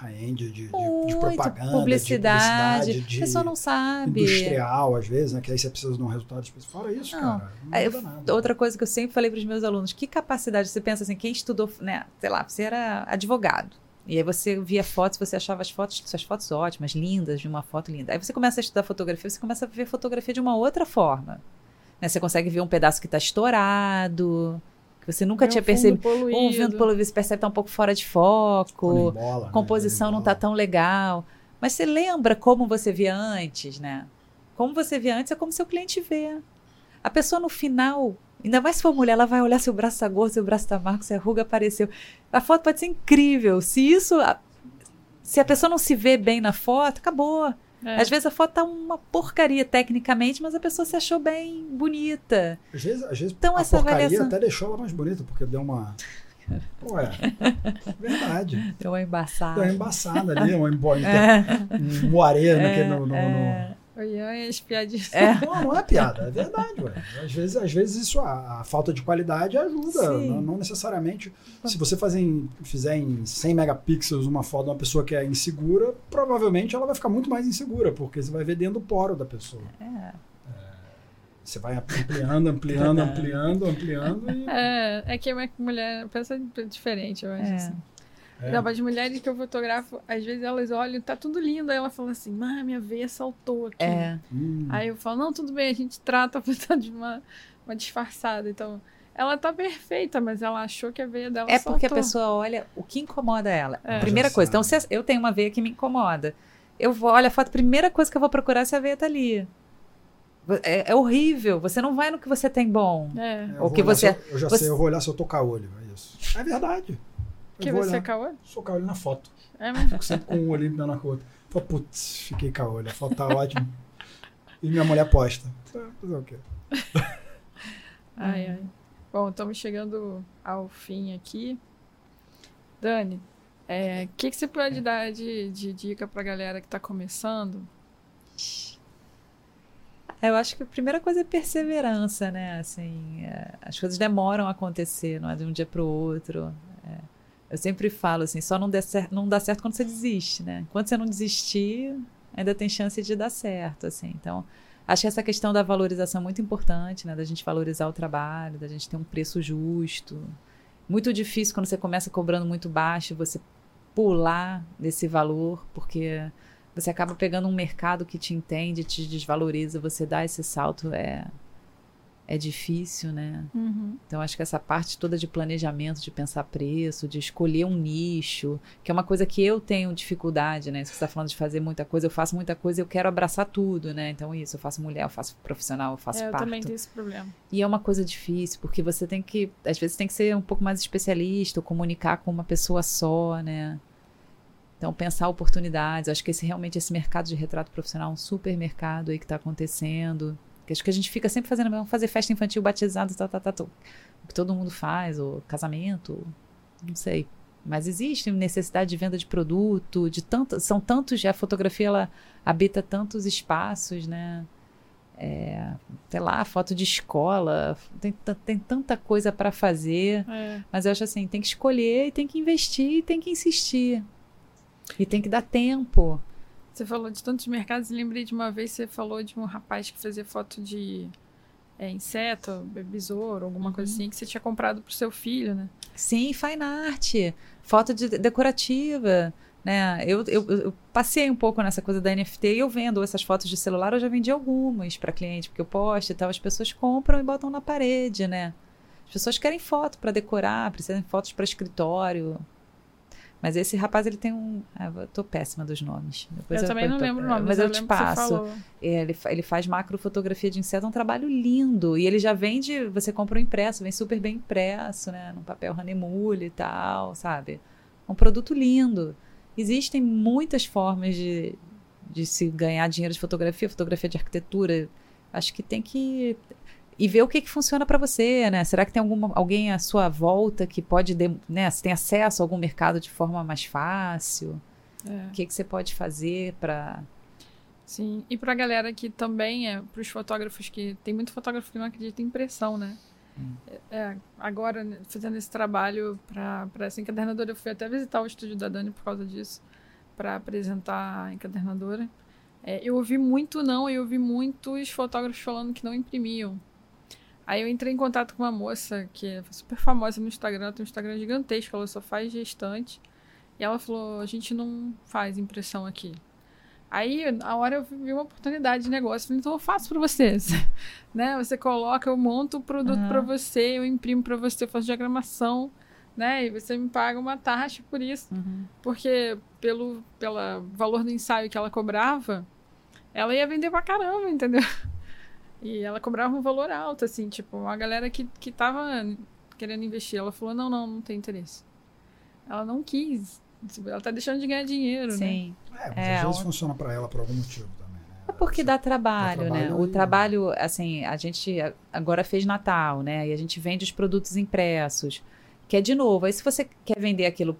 Speaker 1: high-end de, de, de
Speaker 3: Muito,
Speaker 1: propaganda,
Speaker 3: publicidade,
Speaker 1: de, publicidade,
Speaker 3: a pessoa não sabe.
Speaker 1: industrial, às vezes, né? Que aí você precisa de um resultado específico. Fora isso,
Speaker 3: Não.
Speaker 1: cara, não
Speaker 3: Aí,
Speaker 1: nada.
Speaker 3: Outra coisa que eu sempre falei para os meus alunos, que capacidade, você pensa assim, quem estudou, né, sei lá, você era advogado, e aí você via fotos, você achava as fotos, suas fotos ótimas, lindas, de uma foto linda. Aí você começa a estudar fotografia, você começa a ver fotografia de uma outra forma. Né? Você consegue ver um pedaço que está estourado, que você nunca
Speaker 2: Vê um
Speaker 3: tinha
Speaker 2: fundo
Speaker 3: percebido.
Speaker 2: Poluído.
Speaker 3: Ou vendo poluído, você percebe que tá um pouco fora de foco.
Speaker 1: embola, né?
Speaker 3: composição
Speaker 1: Quando
Speaker 3: não tá
Speaker 1: embola.
Speaker 3: tão legal. Mas você lembra como você via antes, né? Como você via antes é como seu cliente vê. A pessoa no final, ainda mais se for mulher, ela vai olhar seu braço tá gordo, seu braço tá marco, se a ruga apareceu. A foto pode ser incrível. Se isso. a- Se a pessoa não se vê bem na foto, acabou.
Speaker 2: É.
Speaker 3: Às vezes a foto tá uma porcaria tecnicamente, mas a pessoa se achou bem bonita.
Speaker 1: Às vezes, às vezes
Speaker 3: Então,
Speaker 1: a
Speaker 3: essa
Speaker 1: porcaria
Speaker 3: avaliação-
Speaker 1: até deixou ela mais bonita, porque deu uma. Ué, verdade.
Speaker 3: Deu uma embaçada.
Speaker 1: Deu uma embaçada ali, uma, embo-
Speaker 3: É,
Speaker 1: um moaré naquele- no, no- no-
Speaker 3: é,
Speaker 2: O Ian e as piadinhas.
Speaker 3: é.
Speaker 1: Não, não é piada, é verdade, ué. Às vezes, às vezes isso, a, a falta de qualidade ajuda. Não, não necessariamente. Se você fazer em- fizer em 100 megapixels uma foto de uma pessoa que é insegura, provavelmente ela vai ficar muito mais insegura, porque você vai ver dentro do poro da pessoa.
Speaker 3: É.
Speaker 1: Você vai ampliando, ampliando, ampliando, ampliando e.
Speaker 2: É, é que uma mulher pensa diferente, eu acho.
Speaker 3: É.
Speaker 2: Assim.
Speaker 1: É.
Speaker 2: Não, as mulheres que eu fotografo, às vezes elas olham, tá tudo lindo, aí ela fala assim, ah, minha veia saltou aqui.
Speaker 3: É.
Speaker 1: Hum.
Speaker 2: Aí eu falo, não, tudo bem, a gente trata pra dar de uma, uma disfarçada. Então, ela tá perfeita, mas ela achou que a veia dela
Speaker 3: É porque a
Speaker 2: saltou.
Speaker 3: pessoa olha o que incomoda ela.
Speaker 2: É.
Speaker 3: Primeira coisa. Então, se eu tenho uma veia que me incomoda, eu vou, olha a foto, primeira coisa que eu vou procurar é se a veia tá ali. É, é horrível. Você não vai no que você tem bom.
Speaker 2: É.
Speaker 1: É, eu
Speaker 3: o
Speaker 1: vou
Speaker 3: que você-
Speaker 1: eu, eu já
Speaker 3: você-
Speaker 1: sei, eu vou olhar se eu tô caolho. É isso. É verdade. Eu
Speaker 2: Que
Speaker 1: vou
Speaker 2: você
Speaker 1: olhar.
Speaker 2: caô?
Speaker 1: Sou caolho na foto.
Speaker 2: É mesmo?
Speaker 1: Fico sempre com um olhinho dando na outra. Falo, putz, fiquei caolho. A foto tá ótima. E minha mulher posta. Fazer o quê?
Speaker 2: Ai, ai. Bom, estamos chegando ao fim aqui. Dani, o que, que você pode dar de, de dica pra galera que tá começando?
Speaker 3: Eu acho que a primeira coisa é perseverança, né? Assim, é, as coisas demoram a acontecer, não é de um dia para o outro. É. Eu sempre falo assim, só não, não dá certo quando você desiste, né? Enquanto você não desistir, ainda tem chance de dar certo, assim. Então, acho que essa questão da valorização é muito importante, né? Da gente valorizar o trabalho, da gente ter um preço justo. Muito difícil quando você começa cobrando muito baixo, você pular desse valor, porque você acaba pegando um mercado que te entende, te desvaloriza, você dá esse salto é é difícil, né? Então acho que essa parte toda de planejamento, de pensar preço, de escolher um nicho, que é uma coisa que eu tenho dificuldade, né? Você está falando de fazer muita coisa, eu faço muita coisa, eu quero abraçar tudo, né? Então isso, eu faço mulher, eu faço profissional, eu faço
Speaker 2: É, eu
Speaker 3: parto.
Speaker 2: também tenho esse problema.
Speaker 3: E é uma coisa difícil, porque você tem que, às vezes, tem que ser um pouco mais especialista, ou comunicar com uma pessoa só, né? Então, pensar oportunidades. Acho que esse realmente esse mercado de retrato profissional é um super mercado aí que está acontecendo. Acho que a gente fica sempre fazendo, vamos fazer festa infantil, batizado, tá, tá, tá, tá, o que todo mundo faz, ou casamento, não sei. Mas existe necessidade de venda de produto, de tanto, são tantos, a fotografia ela habita tantos espaços, né? É, sei lá, foto de escola, tem, tem tanta coisa para fazer,
Speaker 2: É.
Speaker 3: mas eu acho assim, tem que escolher tem que investir tem que insistir. E tem que dar tempo.
Speaker 2: Você falou de tantos mercados, e lembrei de uma vez você falou de um rapaz que fazia foto de é, inseto, besouro, alguma coisa assim, que você tinha comprado pro seu filho, né?
Speaker 3: Sim, fine art, foto de decorativa, né? Eu, eu, eu passei um pouco nessa coisa da NFT e eu vendo essas fotos de celular, eu já vendi algumas para cliente, porque eu posto e tal, as pessoas compram e botam na parede, né? As pessoas querem foto para decorar, precisam de fotos para escritório. Mas esse rapaz, ele tem um. Ah, eu tô péssima dos nomes. Depois
Speaker 2: eu também não lembro o nome,
Speaker 3: Mas eu,
Speaker 2: eu
Speaker 3: te passo.
Speaker 2: falou.
Speaker 3: É, ele, ele faz macrofotografia de inseto, é um trabalho lindo. E ele já vende, você compra o impresso, vem super bem impresso, né? Num papel Hanemule e tal, sabe? É um produto lindo. Existem muitas formas de, de se ganhar dinheiro de fotografia, fotografia de arquitetura. Acho que tem que. E ver o que, que funciona para você, né? Será que tem alguma, alguém à sua volta que pode, de- né? Você tem acesso a algum mercado de forma mais fácil?
Speaker 2: É.
Speaker 3: O que, que você pode fazer para
Speaker 2: Sim, e pra galera que também é, pros fotógrafos que tem muito fotógrafo que não acredita em impressão, né?
Speaker 3: Hum.
Speaker 2: É, agora, né, fazendo esse trabalho pra essa encadernadora, eu fui até visitar o estúdio da Dani por causa disso, pra apresentar a encadernadora. É, eu ouvi muito não, e eu ouvi muitos fotógrafos falando que não imprimiam. Aí eu entrei em contato com uma moça que é super famosa no Instagram, ela tem um Instagram gigantesco, ela só faz gestante. E ela falou: a gente não faz impressão aqui. Aí, a hora eu vi uma oportunidade de negócio. Falei, então eu faço pra vocês. né? Você coloca, eu monto o produto
Speaker 3: Aham.
Speaker 2: pra você, eu imprimo pra você, eu faço diagramação, né? E você me paga uma taxa por isso. Porque pelo pela valor do ensaio que ela cobrava, ela ia vender pra caramba, entendeu? E ela cobrava um valor alto, assim, tipo, a galera que, que tava querendo investir, ela falou, não, não, não tem interesse. Ela não quis Ela tá deixando de ganhar dinheiro,
Speaker 3: Sim.
Speaker 2: né?
Speaker 1: É, mas
Speaker 3: É,
Speaker 1: às vezes funciona para ela por algum motivo também. Né?
Speaker 3: É porque dá trabalho,
Speaker 1: Dá
Speaker 3: né?
Speaker 1: trabalho
Speaker 3: O
Speaker 1: e-
Speaker 3: trabalho, assim, a gente agora fez Natal, né? E a gente vende os produtos impressos. Que é de novo, aí se você quer vender aquilo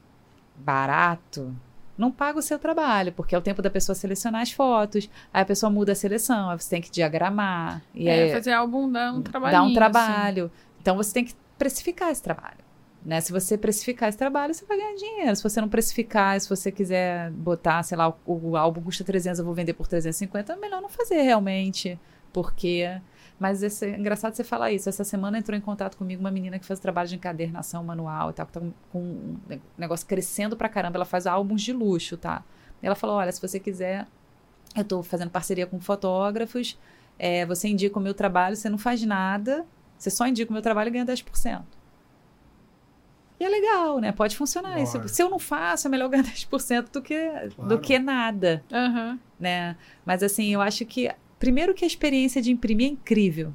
Speaker 3: barato, não paga o seu trabalho, porque é o tempo da pessoa selecionar as fotos, aí a pessoa muda a seleção, aí você tem que diagramar. E
Speaker 2: É,
Speaker 3: aí
Speaker 2: fazer álbum dá um trabalho.
Speaker 3: dá um trabalho. Então você tem que precificar esse trabalho. Né? Se você precificar esse trabalho, você vai ganhar dinheiro. Se você não precificar, se você quiser botar, sei lá, o, o álbum custa 300, eu vou vender por 350, é melhor não fazer realmente. Porque. Mas esse, é engraçado você falar isso. Essa semana entrou em contato comigo uma menina que faz trabalho de encadernação manual e tal, que tá com um negócio crescendo pra caramba. Ela faz álbuns de luxo, tá? E ela falou: olha, se você quiser, eu tô fazendo parceria com fotógrafos, é, você indica o meu trabalho, você não faz nada, você só indica o meu trabalho e ganha 10%. E é legal, né? Pode funcionar. isso.
Speaker 1: Lógico.
Speaker 3: Se eu não faço, é melhor ganhar 10% do que, do
Speaker 1: Claro.
Speaker 3: que nada,
Speaker 2: Aham.
Speaker 3: né? Mas assim, eu acho que primeiro que a experiência de imprimir é incrível.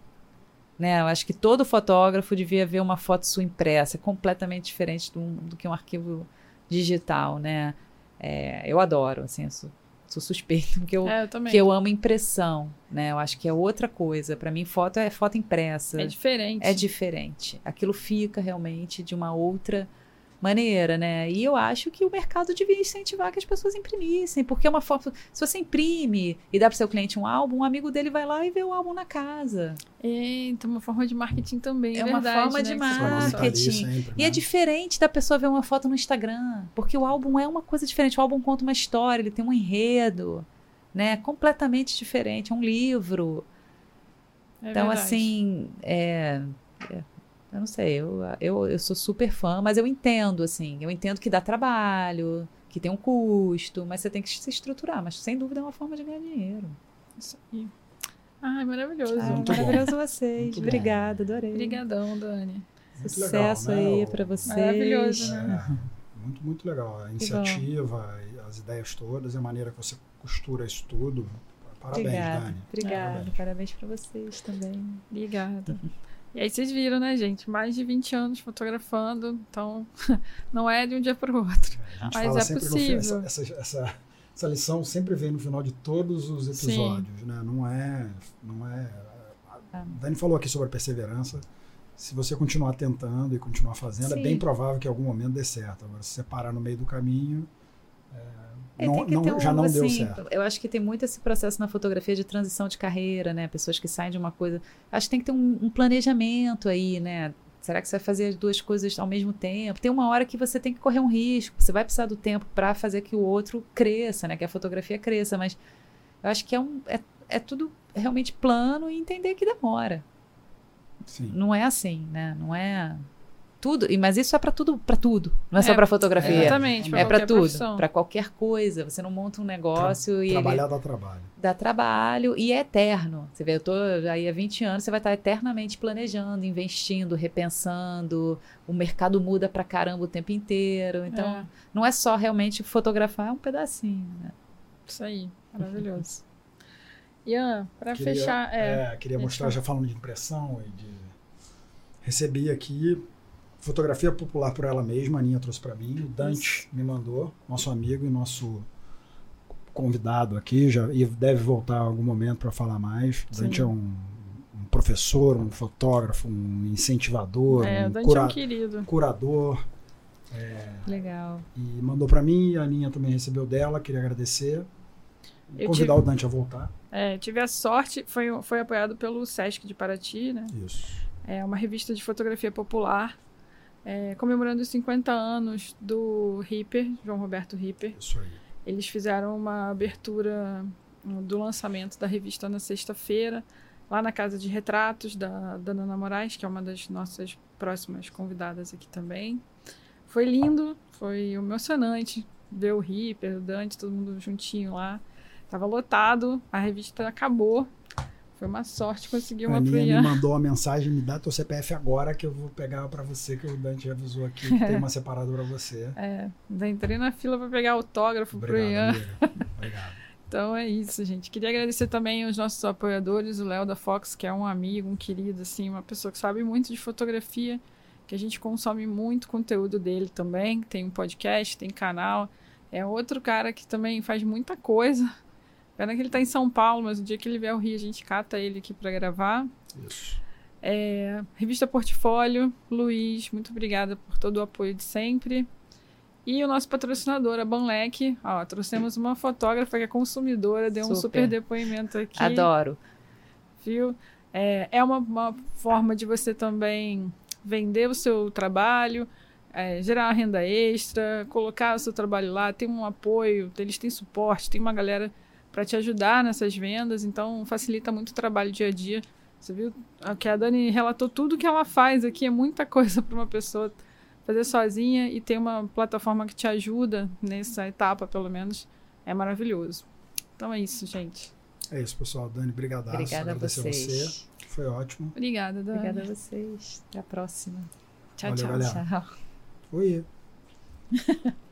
Speaker 3: Né? Eu acho que todo fotógrafo devia ver uma foto sua impressa, é completamente diferente do, do que um arquivo digital, né? É, eu adoro, assim, eu sou, sou suspeita, porque eu,
Speaker 2: É, eu
Speaker 3: que eu amo impressão, né? Eu acho que é outra coisa. Para mim, foto é foto impressa.
Speaker 2: É diferente.
Speaker 3: É diferente. Aquilo fica realmente de uma outra maneira, né? E eu acho que o mercado devia incentivar que as pessoas imprimissem, porque é uma foto. Se você imprime e dá para seu cliente um álbum, um amigo dele vai lá e vê o álbum na casa.
Speaker 2: Eita, uma forma de marketing também.
Speaker 3: É
Speaker 2: É
Speaker 3: uma
Speaker 2: verdade,
Speaker 3: forma
Speaker 2: né,
Speaker 3: de marketing.
Speaker 1: sempre,
Speaker 3: E é
Speaker 1: né?
Speaker 3: diferente da pessoa ver uma foto no Instagram, porque o álbum é uma coisa diferente. O álbum conta uma história, ele tem um enredo, né? Completamente diferente. É um livro.
Speaker 2: É
Speaker 3: Então,
Speaker 2: verdade.
Speaker 3: assim, é, é, eu não sei, eu, eu, eu sou super fã, mas eu entendo, assim, eu entendo que dá trabalho, que tem um custo, mas você tem que se estruturar. Mas, sem dúvida, é uma forma de ganhar dinheiro.
Speaker 2: Isso aí. Ai, maravilhoso.
Speaker 3: Ah,
Speaker 1: Muito bom.
Speaker 3: maravilhoso vocês.
Speaker 1: Muito bom.
Speaker 3: Obrigada, adorei.
Speaker 2: Obrigadão, Dani.
Speaker 1: Muito
Speaker 3: Sucesso
Speaker 1: legal, né?
Speaker 3: aí pra vocês.
Speaker 2: Maravilhoso, né?
Speaker 1: É, muito, muito legal. A iniciativa, as ideias todas, e a maneira que você costura isso tudo. Parabéns,
Speaker 3: Obrigada,
Speaker 1: Dani.
Speaker 3: obrigada.
Speaker 1: Parabéns.
Speaker 3: Parabéns pra vocês também.
Speaker 2: Obrigada. E aí vocês viram, né, gente? Mais de 20 anos fotografando, então não é de um dia para o outro.
Speaker 1: A gente
Speaker 2: Mas é possível.
Speaker 1: fim- essa, essa, essa, essa lição sempre vem no final de todos os episódios, né? Não é, não é. A
Speaker 3: Ah.
Speaker 1: Dani falou aqui sobre a perseverança. Se você continuar tentando e continuar fazendo, é
Speaker 3: Sim.
Speaker 1: bem provável que em algum momento dê certo. Agora, se você parar no meio do caminho, é, não,
Speaker 3: tem que
Speaker 1: não-
Speaker 3: ter um,
Speaker 1: já não deu
Speaker 3: assim,
Speaker 1: certo.
Speaker 3: Eu acho que tem muito esse processo na fotografia de transição de carreira, né? Pessoas que saem de uma coisa. Acho que tem que ter um, um planejamento aí, né? Será que você vai fazer as duas coisas ao mesmo tempo? Tem uma hora que você tem que correr um risco. Você vai precisar do tempo para fazer que o outro cresça, né? Que a fotografia cresça. Mas eu acho que é, um, é, é tudo realmente plano e entender que demora.
Speaker 1: Sim.
Speaker 3: Não é assim, né? Não é tudo. e- Mas isso é para tudo, para tudo. Não é, só
Speaker 2: É,
Speaker 3: para fotografia.
Speaker 2: Exatamente.
Speaker 3: É para
Speaker 2: qualquer
Speaker 3: tudo, para qualquer coisa. Você não monta um negócio e ele
Speaker 1: Trabalhar dá trabalho.
Speaker 3: dá trabalho e é eterno. Você vê, eu tô aí há 20 anos, você vai estar eternamente planejando, investindo, repensando. O mercado muda pra caramba o tempo inteiro. Então,
Speaker 2: É,
Speaker 3: não é só realmente fotografar um pedacinho, né?
Speaker 2: isso aí. Maravilhoso. Ian, para fechar. É,
Speaker 1: É, queria mostrar, já falando de impressão e de. Recebi aqui fotografia popular por ela mesma, a Aninha trouxe para mim, o Dante me mandou, nosso amigo e nosso convidado aqui, já e deve voltar em algum momento para falar mais. O
Speaker 2: Sim.
Speaker 1: Dante é um, um professor, um fotógrafo, um incentivador,
Speaker 2: é,
Speaker 1: um cura-
Speaker 2: é um querido.
Speaker 1: curador.
Speaker 3: Legal.
Speaker 1: E mandou para mim, a Aninha também recebeu dela, queria agradecer.
Speaker 2: Eu
Speaker 1: Convidar
Speaker 2: tive-
Speaker 1: o Dante a voltar.
Speaker 2: É, tive a sorte, foi, foi apoiado pelo Sesc de Paraty, né?
Speaker 1: Isso.
Speaker 2: É uma revista de fotografia popular, é, comemorando os 50 anos do Ripper, João Roberto Ripper.
Speaker 1: Isso aí.
Speaker 2: Eles fizeram uma abertura do lançamento da revista na sexta-feira, lá na Casa de Retratos da, da Nana Moraes, que é uma das nossas próximas convidadas aqui também. Foi lindo, foi emocionante ver o Ripper, o Dante, todo mundo juntinho lá. Tava lotado, a revista acabou. Foi uma sorte conseguir uma pro
Speaker 1: Aninha me
Speaker 2: Ian.
Speaker 1: mandou uma mensagem, me dá teu CPF agora que eu vou pegar pra você, que o Dante avisou aqui que tem uma separada pra você.
Speaker 2: É, entrei na fila para pegar autógrafo pro
Speaker 1: Obrigado,
Speaker 2: Ian.
Speaker 1: amiga. Obrigado.
Speaker 2: Então é isso, gente. Queria agradecer também os nossos apoiadores, o Léo da Fox, que é um amigo, um querido, assim, uma pessoa que sabe muito de fotografia que a gente consome muito conteúdo dele também. Tem um podcast, tem canal. É outro cara que também faz muita coisa. Pena que ele tá em São Paulo, mas o dia que ele vier ao Rio, a gente cata ele aqui para gravar.
Speaker 1: Isso.
Speaker 2: É, Revista Portfólio, Luiz, muito obrigada por todo o apoio de sempre. E o nosso patrocinador, a Banlec, ó, trouxemos uma fotógrafa que é consumidora, deu um
Speaker 3: Super.
Speaker 2: super depoimento aqui.
Speaker 3: Adoro.
Speaker 2: Viu? É, é uma, uma forma de você também vender o seu trabalho, é, gerar uma renda extra, colocar o seu trabalho lá, tem um apoio, eles têm suporte, tem uma galera para te ajudar nessas vendas, então facilita muito o trabalho dia a dia. Você viu a- que a Dani relatou tudo que ela faz aqui, é muita coisa para uma pessoa fazer sozinha e ter uma plataforma que te ajuda nessa etapa, pelo menos, é maravilhoso. Então é isso, gente.
Speaker 1: É isso, pessoal. Dani, brigadaço.
Speaker 3: Obrigada a
Speaker 1: Agradecer
Speaker 3: vocês.
Speaker 1: você. Foi ótimo.
Speaker 2: Obrigada, Dani.
Speaker 3: Obrigada a vocês. Até a próxima.
Speaker 2: Tchau,
Speaker 1: Valeu,
Speaker 2: tchau.
Speaker 1: galera.
Speaker 3: Tchau.
Speaker 1: Oi.